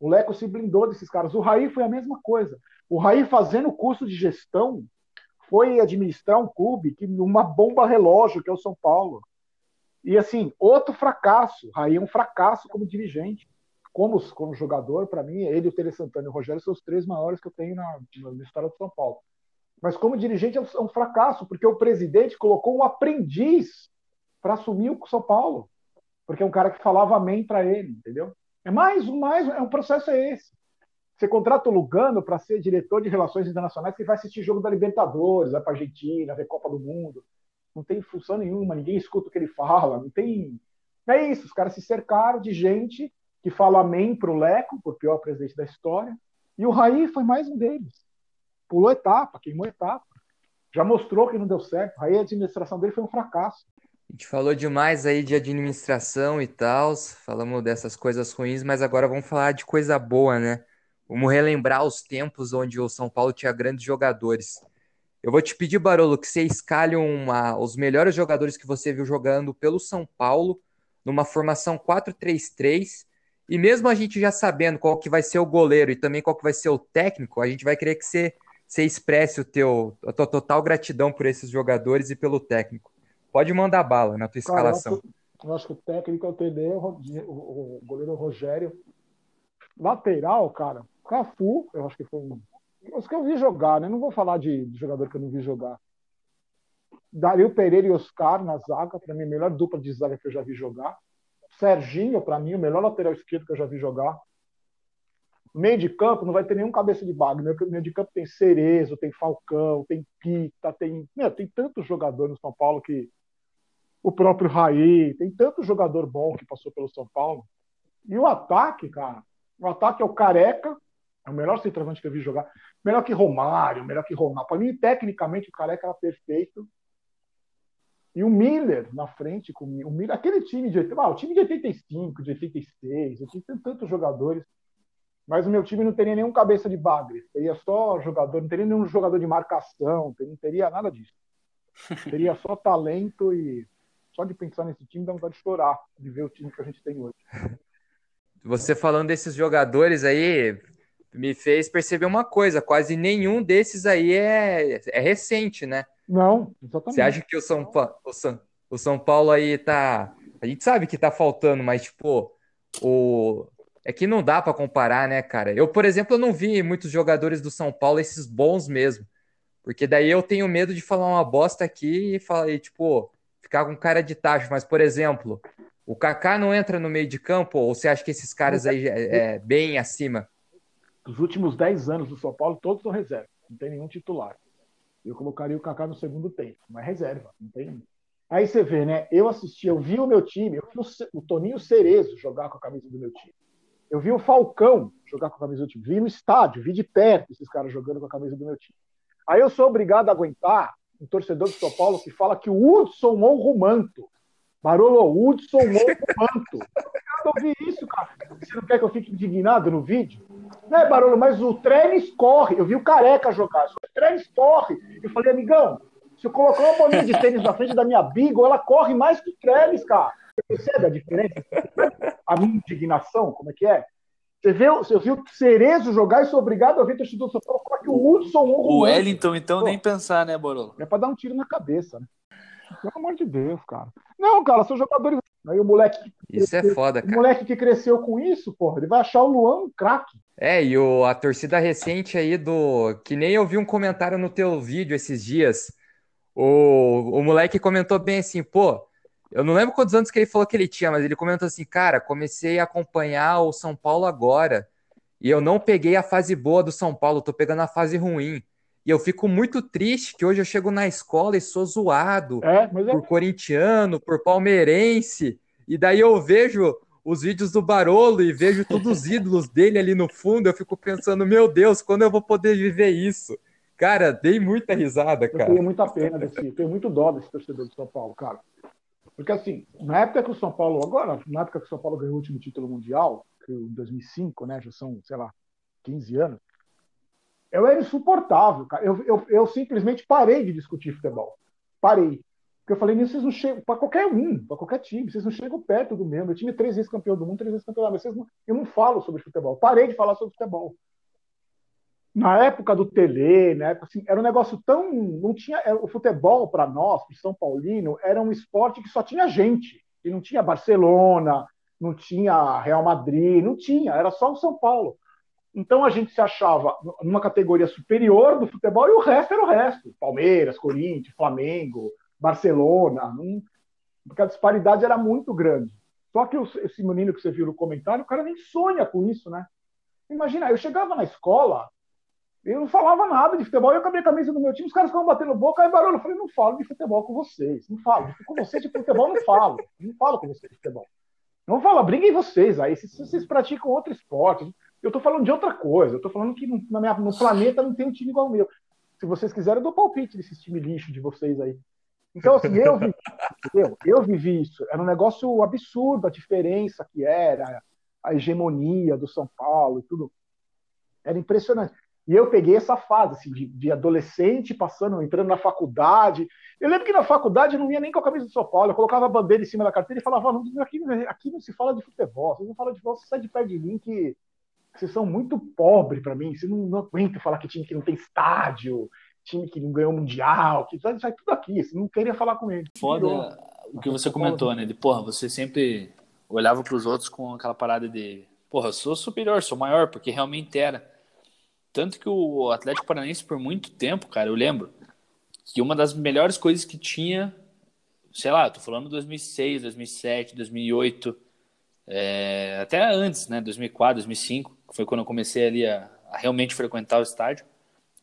O Leco se blindou desses caras. O Raí foi a mesma coisa. O Raí fazendo curso de gestão foi administrar um clube que uma bomba relógio que é o São Paulo. E assim, outro fracasso. Raí é um fracasso como dirigente. Como, como jogador, para mim, ele, o Tele Santana e o Rogério são os três maiores que eu tenho na, na história do São Paulo. Mas como dirigente é um, é um fracasso, porque o presidente colocou um aprendiz para assumir o São Paulo. Porque é um cara que falava amém para ele, entendeu? É mais, mais, é um processo é esse. Você contrata o Lugano para ser diretor de relações internacionais que vai assistir jogo da Libertadores, vai para Argentina, ver Copa do Mundo. Não tem função nenhuma, ninguém escuta o que ele fala, não tem. É isso, os caras se cercaram de gente que fala amém pro Leco, por pior presidente da história, e o Raí foi mais um deles. Pulou etapa, queimou etapa. Já mostrou que não deu certo. Raí, a administração dele foi um fracasso. A gente falou demais aí de administração e tal, falamos dessas coisas ruins, mas agora vamos falar de coisa boa, né? Vamos relembrar os tempos onde o São Paulo tinha grandes jogadores. Eu vou te pedir, Barolo, que você escalhe uma, os melhores jogadores que você viu jogando pelo São Paulo, numa formação 4-3-3. E mesmo a gente já sabendo qual que vai ser o goleiro e também qual que vai ser o técnico, a gente vai querer que você, você expresse o teu, a tua total gratidão por esses jogadores e pelo técnico. Pode mandar bala na tua escalação. Cara, eu, acho, que o técnico é o TD, o goleiro Rogério. Lateral, cara, Cafu, eu acho que foi um. Os que eu vi jogar, né? Não vou falar de, de jogador que eu não vi jogar. Dario Pereira e Oscar na zaga, para mim, a melhor dupla de zaga que eu já vi jogar. Serginho, para mim, o melhor lateral esquerdo que eu já vi jogar. Meio de campo, não vai ter nenhum cabeça de baga. Meio de campo tem Cerezo, tem Falcão, tem Pita, tem. Meu, tem tantos jogadores no São Paulo que. O próprio Raí, tem tanto jogador bom que passou pelo São Paulo. E o ataque, cara, o ataque é o Careca, é o melhor centroavante que eu vi jogar. Melhor que Romário, melhor que Ronaldo. Para mim, tecnicamente, o Careca era perfeito. E o Miller na frente comigo. O Miller, aquele time de. Ah, o time de 85, de 86, eu tinha tantos jogadores. Mas o meu time não teria nenhum cabeça de bagre. Teria só jogador, não teria nenhum jogador de marcação, não teria nada disso. Teria só talento e. Só de pensar nesse time dá vontade de chorar, de ver o time que a gente tem hoje. Você falando desses jogadores aí, me fez perceber uma coisa: quase nenhum desses aí é, é recente, né? Não, exatamente. Você acha que o São, pa... o São, o São Paulo aí tá. A gente sabe que tá faltando, mas, tipo, o. É que não dá para comparar, né, cara? Eu, por exemplo, eu não vi muitos jogadores do São Paulo, esses bons mesmo. Porque daí eu tenho medo de falar uma bosta aqui e, falar, e tipo, ficar com cara de tacho. Mas, por exemplo, o Kaká não entra no meio de campo? Ou você acha que esses caras aí é, é bem acima? Os últimos 10 anos do São Paulo, todos são reserva. Não tem nenhum titular. Eu colocaria o Kaká no segundo tempo, mas reserva, não tem. Aí você vê, né? Eu assisti, eu vi o meu time, eu vi o, Toninho Cerezo jogar com a camisa do meu time. Eu vi o Falcão jogar com a camisa do time. Vi no estádio, vi de perto esses caras jogando com a camisa do meu time. Aí eu sou obrigado a aguentar um torcedor do São Paulo que fala que o Hudson Monrumanto, Barolo Hudson Monrumanto. Eu ouvi isso, cara. Você não quer que eu fique indignado no vídeo? Né, Barolo? Mas o Trenes corre. Eu vi o Careca jogar. O Trenes corre. Eu falei, amigão, se eu colocar uma bolinha de tênis na frente da minha Beagle, ela corre mais que o Trenes, cara. Você percebe a diferença? A minha indignação, como é que é? Você viu, você viu o Cerezo jogar e sou obrigado a ver torcedor do São Paulo falar que o Hudson. O Wellington, então, Pô, nem pensar, né, Borolo? É pra dar um tiro na cabeça, né? Pelo amor de Deus, cara. Não, cara, são jogadores. Aí o moleque. Isso é foda, cara. O moleque que cresceu com isso, porra, ele vai achar o Luan um craque. É, e o, a torcida recente aí do. Que nem eu vi um comentário no teu vídeo esses dias. O, o moleque comentou bem assim, pô, eu não lembro quantos anos que ele falou que ele tinha, mas ele comentou assim, cara, comecei a acompanhar o São Paulo agora e eu não peguei a fase boa do São Paulo, tô pegando a fase ruim. E eu fico muito triste que hoje eu chego na escola e sou zoado é, é... por corintiano, por palmeirense. E daí eu vejo os vídeos do Barolo e vejo todos os ídolos dele ali no fundo. Eu fico pensando, meu Deus, quando eu vou poder viver isso? Cara, dei muita risada, cara. Eu tenho muita pena desse, tenho muito dó desse torcedor de São Paulo, cara. Porque, assim, na época que o São Paulo, agora, na época que o São Paulo ganhou o último título mundial, que em 2005, né, já são, sei lá, 15 anos, eu era insuportável, cara. Eu, eu, eu simplesmente parei de discutir futebol. Parei. Porque eu falei, vocês não chegam, para qualquer um, para qualquer time, vocês não chegam perto do meu. Meu time é três vezes campeão do mundo, três vezes campeão mundo. Vocês não, eu não falo sobre futebol. Parei de falar sobre futebol na época do Tele, né, assim, era um negócio tão. Não tinha, é, o futebol, para nós, para São Paulino, era um esporte que só tinha gente. E não tinha Barcelona, não tinha Real Madrid, não tinha, era só o São Paulo. Então a gente se achava numa categoria superior do futebol e o resto era o resto. Palmeiras, Corinthians, Flamengo, Barcelona. Não... Porque a disparidade era muito grande. Só que esse menino que você viu no comentário, o cara nem sonha com isso, né? Imagina, eu chegava na escola, eu não falava nada de futebol, eu acabei a camisa do meu time, os caras ficavam batendo boca, aí barulho. Eu falei, não falo de futebol com vocês, não falo. Com vocês de futebol, não falo. Não falo com vocês de futebol. Não fala, briguem vocês aí, se vocês praticam outro esporte. Eu tô falando de outra coisa, eu tô falando que no, minha, no planeta não tem um time igual o meu. Se vocês quiserem, eu dou palpite desses time lixo de vocês aí. Então, assim, eu vivi, entendeu? eu vivi isso. Era um negócio absurdo a diferença que era, a hegemonia do São Paulo e tudo. Era impressionante. E eu peguei essa fase assim, de, de, adolescente, passando, entrando na faculdade. Eu lembro que na faculdade eu não ia nem com a camisa do São Paulo, eu colocava a bandeira em cima da carteira e falava: não, aqui, aqui não se fala de futebol, vocês não falam de futebol, você sai de perto de mim que vocês são muito pobres para mim, vocês não, não aguentam falar que time que não tem estádio, time que não ganhou mundial, que sai, sai tudo aqui, você não queria falar com ele. Foda o que você comentou, né? De porra, você sempre olhava para os outros com aquela parada de porra, eu sou superior, sou maior, porque realmente era. Tanto que o Atlético Paranaense, por muito tempo, cara, eu lembro que uma das melhores coisas que tinha, sei lá, tô falando 2006, 2007, 2008, é, até antes, né, 2004, 2005, que foi quando eu comecei ali a, a, realmente frequentar o estádio.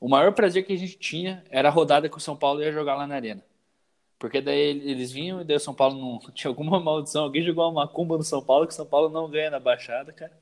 O maior prazer que a gente tinha era a rodada que o São Paulo ia jogar lá na Arena. Porque daí eles vinham e daí o São Paulo não tinha alguma maldição, alguém jogou uma macumba no São Paulo que o São Paulo não ganha na Baixada, cara.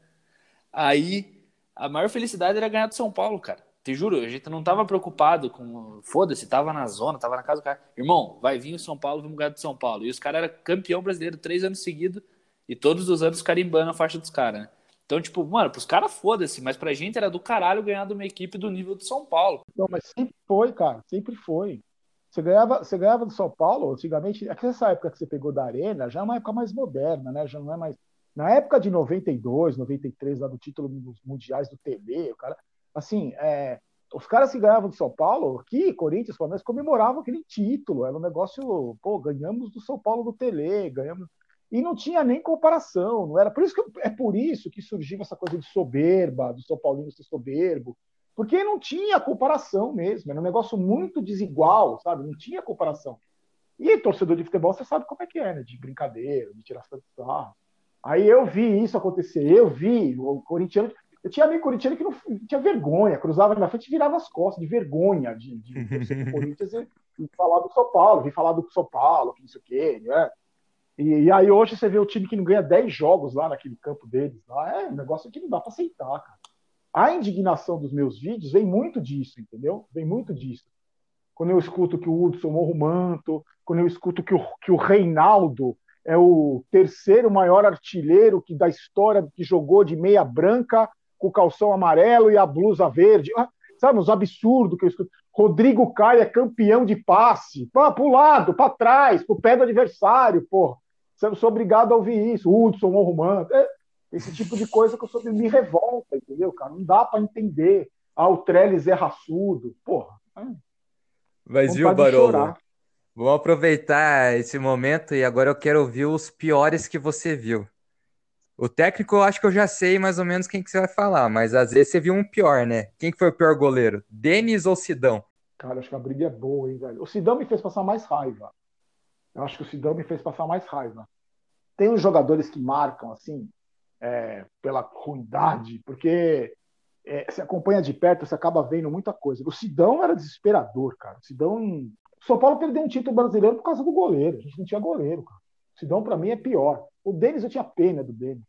Aí a maior felicidade era ganhar do São Paulo, cara. Te juro, a gente não tava preocupado com. Foda-se, tava na zona, tava na casa do cara. Irmão, vai vir o São Paulo, vamos ganhar do São Paulo. E os caras eram campeão brasileiro três anos seguidos e todos os anos carimbando a faixa dos caras, né? Então, tipo, mano, pros caras foda-se, mas pra gente era do caralho ganhar de uma equipe do nível do São Paulo. Não, mas sempre foi, cara, sempre foi. Você ganhava, você ganhava do São Paulo, antigamente, é essa época que você pegou da Arena já é uma época mais moderna, né? Já não é mais. Na época de 92, 93, lá do título dos mundiais do TV, o cara. Assim, é, os caras que ganhavam do São Paulo, aqui, Corinthians, Palmeiras, comemoravam aquele título. Era um negócio, pô, ganhamos do São Paulo do Tele, ganhamos. E não tinha nem comparação, não era. Por isso que é por isso que surgiu essa coisa de soberba, do São Paulino ser soberbo, porque não tinha comparação mesmo, era um negócio muito desigual, sabe? Não tinha comparação. E torcedor de futebol, você sabe como é que é, né? De brincadeira, de tirar sarro. Aí eu vi isso acontecer, eu vi o corintiano. Eu tinha amigo corintiano que não tinha vergonha, cruzava na frente e virava as costas, de vergonha de, de pro Corinthians e, e, falar do São Paulo, vir falar do São Paulo, que não sei o quê, né? E, e, aí hoje você vê o time que não ganha 10 jogos lá naquele campo deles. Lá, é um negócio que não dá para aceitar, cara a indignação dos meus vídeos vem muito disso, entendeu? Vem muito disso. Quando eu escuto que o Hudson morra o manto, quando eu escuto que o, que o Reinaldo é o terceiro maior artilheiro que da história que jogou de meia branca com o calção amarelo e a blusa verde. Ah, sabe, os absurdos que eu escuto. Rodrigo Caio é campeão de passe. Para o lado, para trás, para o pé do adversário, porra. Eu sou obrigado a ouvir isso. Hudson, morra o manto. É, esse tipo de coisa que eu sou me revolta, entendeu, cara? Não dá para entender. Ah, o Trellis é raçudo. Porra. É. Mas viu, Barolo? Vamos aproveitar esse momento e agora eu quero ouvir os piores que você viu. O técnico eu acho que eu já sei mais ou menos quem que você vai falar, mas às vezes você viu um pior, né? Quem que foi o pior goleiro? Denis ou Sidão? Cara, acho que a briga é boa, hein, velho. O Sidão me fez passar mais raiva. Eu acho que o Sidão me fez passar mais raiva. Tem uns jogadores que marcam, assim, é, pela ruindade, porque é, se acompanha de perto, você acaba vendo muita coisa. O Sidão era desesperador, cara. O Sidão. O São Paulo perdeu um título brasileiro por causa do goleiro. A gente não tinha goleiro, cara. O Sidão, para mim, é pior. O Denis, eu tinha pena do Denis.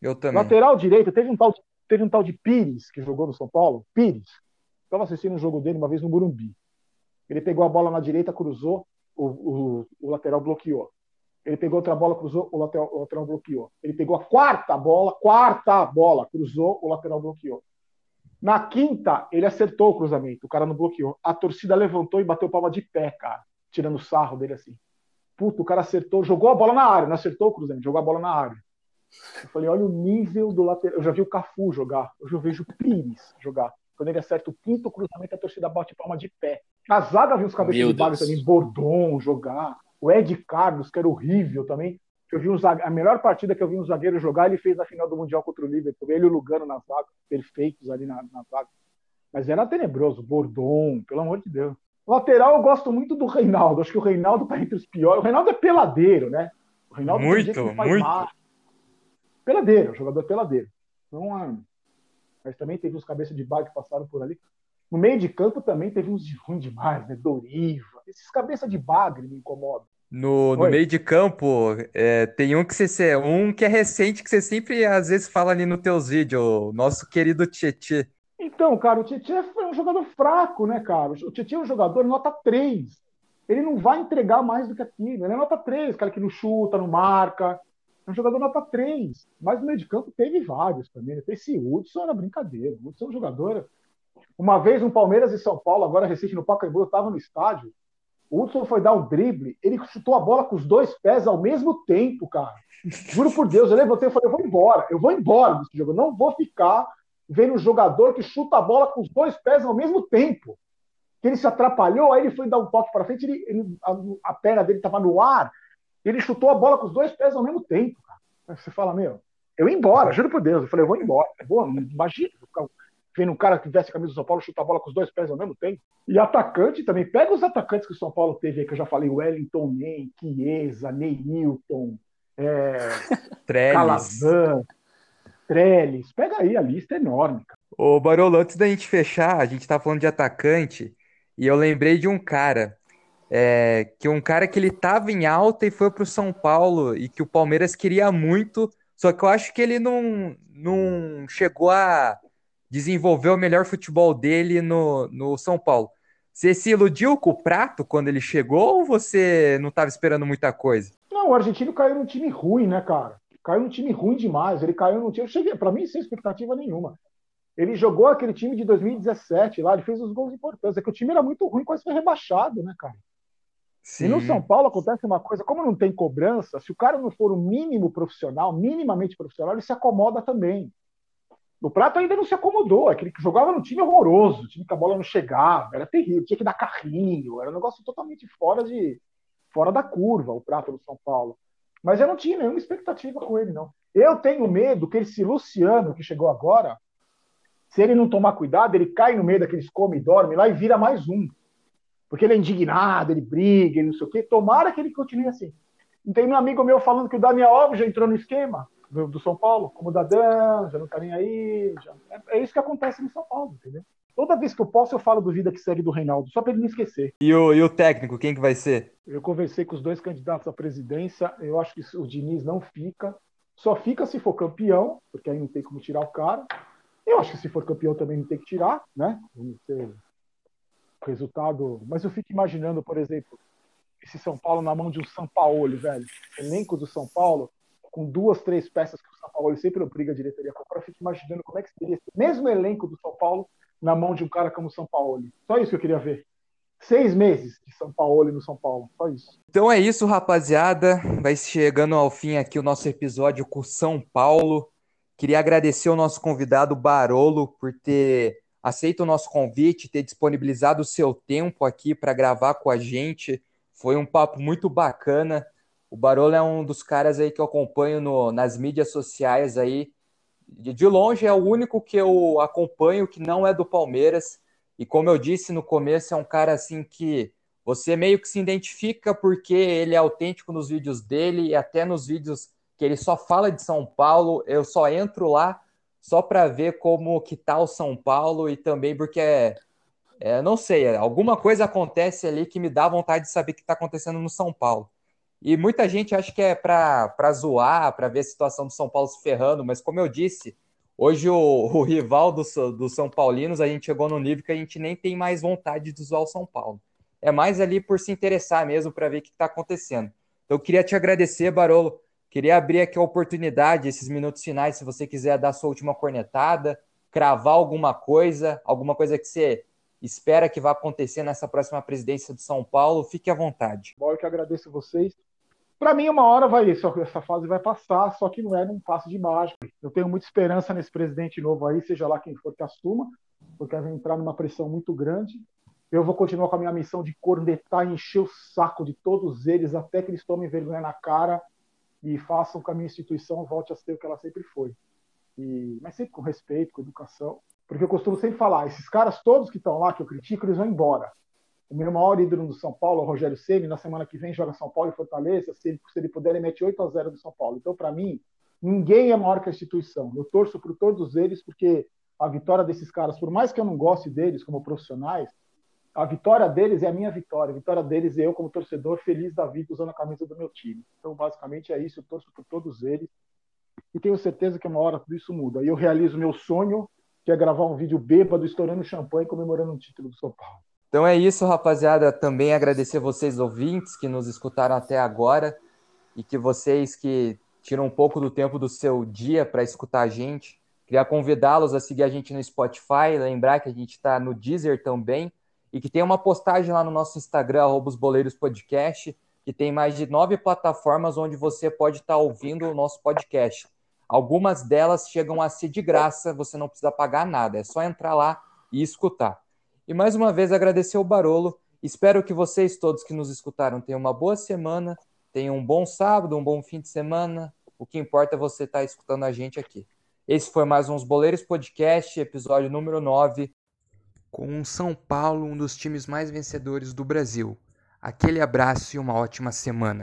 Eu também. Lateral direito, teve um tal de, teve um tal de Pires que jogou no São Paulo. Pires. Estava assistindo um jogo dele uma vez no Burumbi. Ele pegou a bola na direita, cruzou, o, o, o lateral bloqueou. Ele pegou outra bola, cruzou, o lateral, o lateral bloqueou. Ele pegou a quarta bola, quarta bola, cruzou, o lateral bloqueou. Na quinta, ele acertou o cruzamento, o cara não bloqueou. A torcida levantou e bateu palma de pé, cara, tirando sarro dele assim. Puta, o cara acertou, jogou a bola na área, não acertou o cruzamento, jogou a bola na área. Eu falei, olha o nível do lateral. Eu já vi o Cafu jogar, hoje eu vejo o Pires jogar. Quando ele acerta o quinto cruzamento, a torcida bate palma de pé. A zaga viu os cabeças Meu de também, Bordon jogar. O Ed Carlos, que era horrível também. Eu vi um. A melhor partida que eu vi um zagueiro jogar, ele fez na final do Mundial contra o Liverpool. Ele e o Lugano na zaga, perfeitos ali na, na zaga. Mas era tenebroso. Bordon, pelo amor de Deus. Lateral, eu gosto muito do Reinaldo. Acho que o Reinaldo tá entre os piores. O Reinaldo é peladeiro, né? O Reinaldo muito, muito. Mal. Peladeiro, jogador peladeiro. Então, é, mas também teve uns cabeças de bar que passaram por ali. No meio de campo também teve uns de ruim demais, né? Doriva. Esses cabeça de bagre me incomodam. No, no meio de campo, é, tem um que você um que é recente que você sempre às vezes fala ali nos teus vídeos, o nosso querido Tietê. Então, cara, o Tietê foi um jogador fraco, né, cara? O Tietê é um jogador nota 3. Ele não vai entregar mais do que aquilo. Ele é nota 3, cara que não chuta, não marca. É um jogador nota 3. Mas no meio de campo teve vários também. Né? Esse Hudson era brincadeira. O Hudson é um jogador uma vez um Palmeiras e São Paulo, agora recente no Pacaembu, eu estava no estádio. O Hudson foi dar um drible, ele chutou a bola com os dois pés ao mesmo tempo, cara. Juro por Deus, eu levantei e falei, eu vou embora, eu vou embora desse jogo, eu não vou ficar vendo um jogador que chuta a bola com os dois pés ao mesmo tempo. Que ele se atrapalhou, aí ele foi dar um toque para frente, ele, ele, a, a, perna dele estava no ar, ele chutou a bola com os dois pés ao mesmo tempo, cara. Você fala, meu, eu ia embora, juro por Deus. Eu falei, eu vou embora. Eu vou, imagina, vou ficar vendo um cara que veste a camisa do São Paulo chutar a bola com os dois pés ao mesmo tempo. E atacante também. Pega os atacantes que o São Paulo teve aí, que eu já falei: Wellington Nem, Chiesa, Neilton, é, Calazan, Trellis. Pega aí, a lista é enorme. Cara. Ô, Barolo, antes da gente fechar, a gente tá falando de atacante, e eu lembrei de um cara. É, que um cara que ele tava em alta e foi pro São Paulo e que o Palmeiras queria muito, só que eu acho que ele não, não chegou a desenvolveu o melhor futebol dele no, no São Paulo. Você se iludiu com o Prato quando ele chegou ou você não estava esperando muita coisa? Não, o argentino caiu num time ruim, né, cara? Caiu num time ruim demais. Ele caiu num time. Eu cheguei, para mim, sem expectativa nenhuma. Ele jogou aquele time de 2017 lá, ele fez os gols importantes. É que o time era muito ruim, quase foi rebaixado, né, cara? Sim. E no São Paulo acontece uma coisa, como não tem cobrança, se o cara não for o mínimo profissional, minimamente profissional, ele se acomoda também. O Prato ainda não se acomodou, aquele que jogava no time horroroso, time que a bola não chegava, era terrível, tinha que dar carrinho, era um negócio totalmente fora de fora da curva, o Prato do São Paulo. Mas eu não tinha nenhuma expectativa com ele, não. Eu tenho medo que esse Luciano, que chegou agora, se ele não tomar cuidado, ele cai no meio daqueles come e dorme lá e vira mais um. Porque ele é indignado, ele briga, ele não sei o quê. Tomara que ele continue assim. Tem um amigo meu falando que o Daniel Alves já entrou no esquema do, do São Paulo, como o Dadan, já não tá nem aí. Já... É, é, isso que acontece no São Paulo, entendeu? Toda vez que eu posso, eu falo do Vida que segue do Reinaldo, só para ele não esquecer. E o, e o técnico, quem que vai ser? Eu conversei com os dois candidatos à presidência, eu acho que o Diniz não fica. Só fica se for campeão, porque aí não tem como tirar o cara. Eu acho que se for campeão também não tem que tirar, né? Vamos ter resultado. Mas eu fico imaginando, por exemplo, esse São Paulo na mão de um São Paulo, velho. Elenco do São Paulo, com duas, três peças que o São Paulo sempre obriga a diretoria a comprar. Eu fico imaginando como é que seria esse mesmo elenco do São Paulo na mão de um cara como o São Paulo. Só isso que eu queria ver. Seis meses de São Paulo no São Paulo. Só isso. Então é isso, rapaziada. Vai chegando ao fim aqui o nosso episódio com São Paulo. Queria agradecer o nosso convidado Barolo por ter aceito o nosso convite, ter disponibilizado o seu tempo aqui para gravar com a gente. Foi um papo muito bacana. O Barolo é um dos caras aí que eu acompanho no, nas mídias sociais aí. De longe é o único que eu acompanho que não é do Palmeiras. E como eu disse no começo, é um cara assim que você meio que se identifica porque ele é autêntico nos vídeos dele e até nos vídeos que ele só fala de São Paulo, eu só entro lá só para ver como que tá o São Paulo e também porque é, é, não sei, alguma coisa acontece ali que me dá vontade de saber o que está acontecendo no São Paulo. E muita gente acha que é para zoar, para ver a situação do São Paulo se ferrando, mas como eu disse, hoje o, o rival do, do São Paulinos, a gente chegou no nível que a gente nem tem mais vontade de zoar o São Paulo. É mais ali por se interessar mesmo para ver o que está acontecendo. Então, eu queria te agradecer, Barolo, Queria abrir aqui a oportunidade, esses minutos finais, se você quiser dar sua última cornetada, cravar alguma coisa, alguma coisa que você espera que vá acontecer nessa próxima presidência de São Paulo, fique à vontade. Bom, eu que agradeço vocês. Para mim, uma hora vai essa fase vai passar, só que não é num passo de mágica. Eu tenho muita esperança nesse presidente novo aí, seja lá quem for que assuma, porque vai entrar numa pressão muito grande. Eu vou continuar com a minha missão de cornetar e encher o saco de todos eles até que eles tomem vergonha na cara e façam com a minha instituição volte a ser o que ela sempre foi. E, mas sempre com respeito, com educação. Porque eu costumo sempre falar, esses caras todos que estão lá, que eu critico, eles vão embora. O meu maior ídolo do São Paulo, o Rogério Ceni, na semana que vem joga São Paulo e Fortaleza, se ele, se ele puder, ele mete 8 a 0 do São Paulo. Então, para mim, ninguém é maior que a instituição. Eu torço por todos eles, porque a vitória desses caras, por mais que eu não goste deles como profissionais, a vitória deles é a minha vitória. A vitória deles é eu, como torcedor, feliz da vida, usando a camisa do meu time. Então, basicamente, é isso. Eu torço por todos eles. E tenho certeza que uma hora tudo isso muda. Aí eu realizo meu sonho, que é gravar um vídeo bêbado, estourando champanhe, comemorando um título do São Paulo. Então é isso, rapaziada. Também agradecer vocês, ouvintes, que nos escutaram até agora e que vocês que tiram um pouco do tempo do seu dia para escutar a gente. Queria convidá-los a seguir a gente no Spotify, lembrar que a gente está no Deezer também e que tem uma postagem lá no nosso Instagram, arroba os Boleiros Podcast, que tem mais de nove plataformas onde você pode estar tá ouvindo o nosso podcast. Algumas delas chegam a ser de graça, você não precisa pagar nada, é só entrar lá e escutar. E mais uma vez agradecer o Barolo. Espero que vocês todos que nos escutaram tenham uma boa semana, tenham um bom sábado, um bom fim de semana. O que importa é você estar tá escutando a gente aqui. Esse foi mais uns Boleiros Podcast, episódio número 9 com o São Paulo um dos times mais vencedores do Brasil. Aquele abraço e uma ótima semana.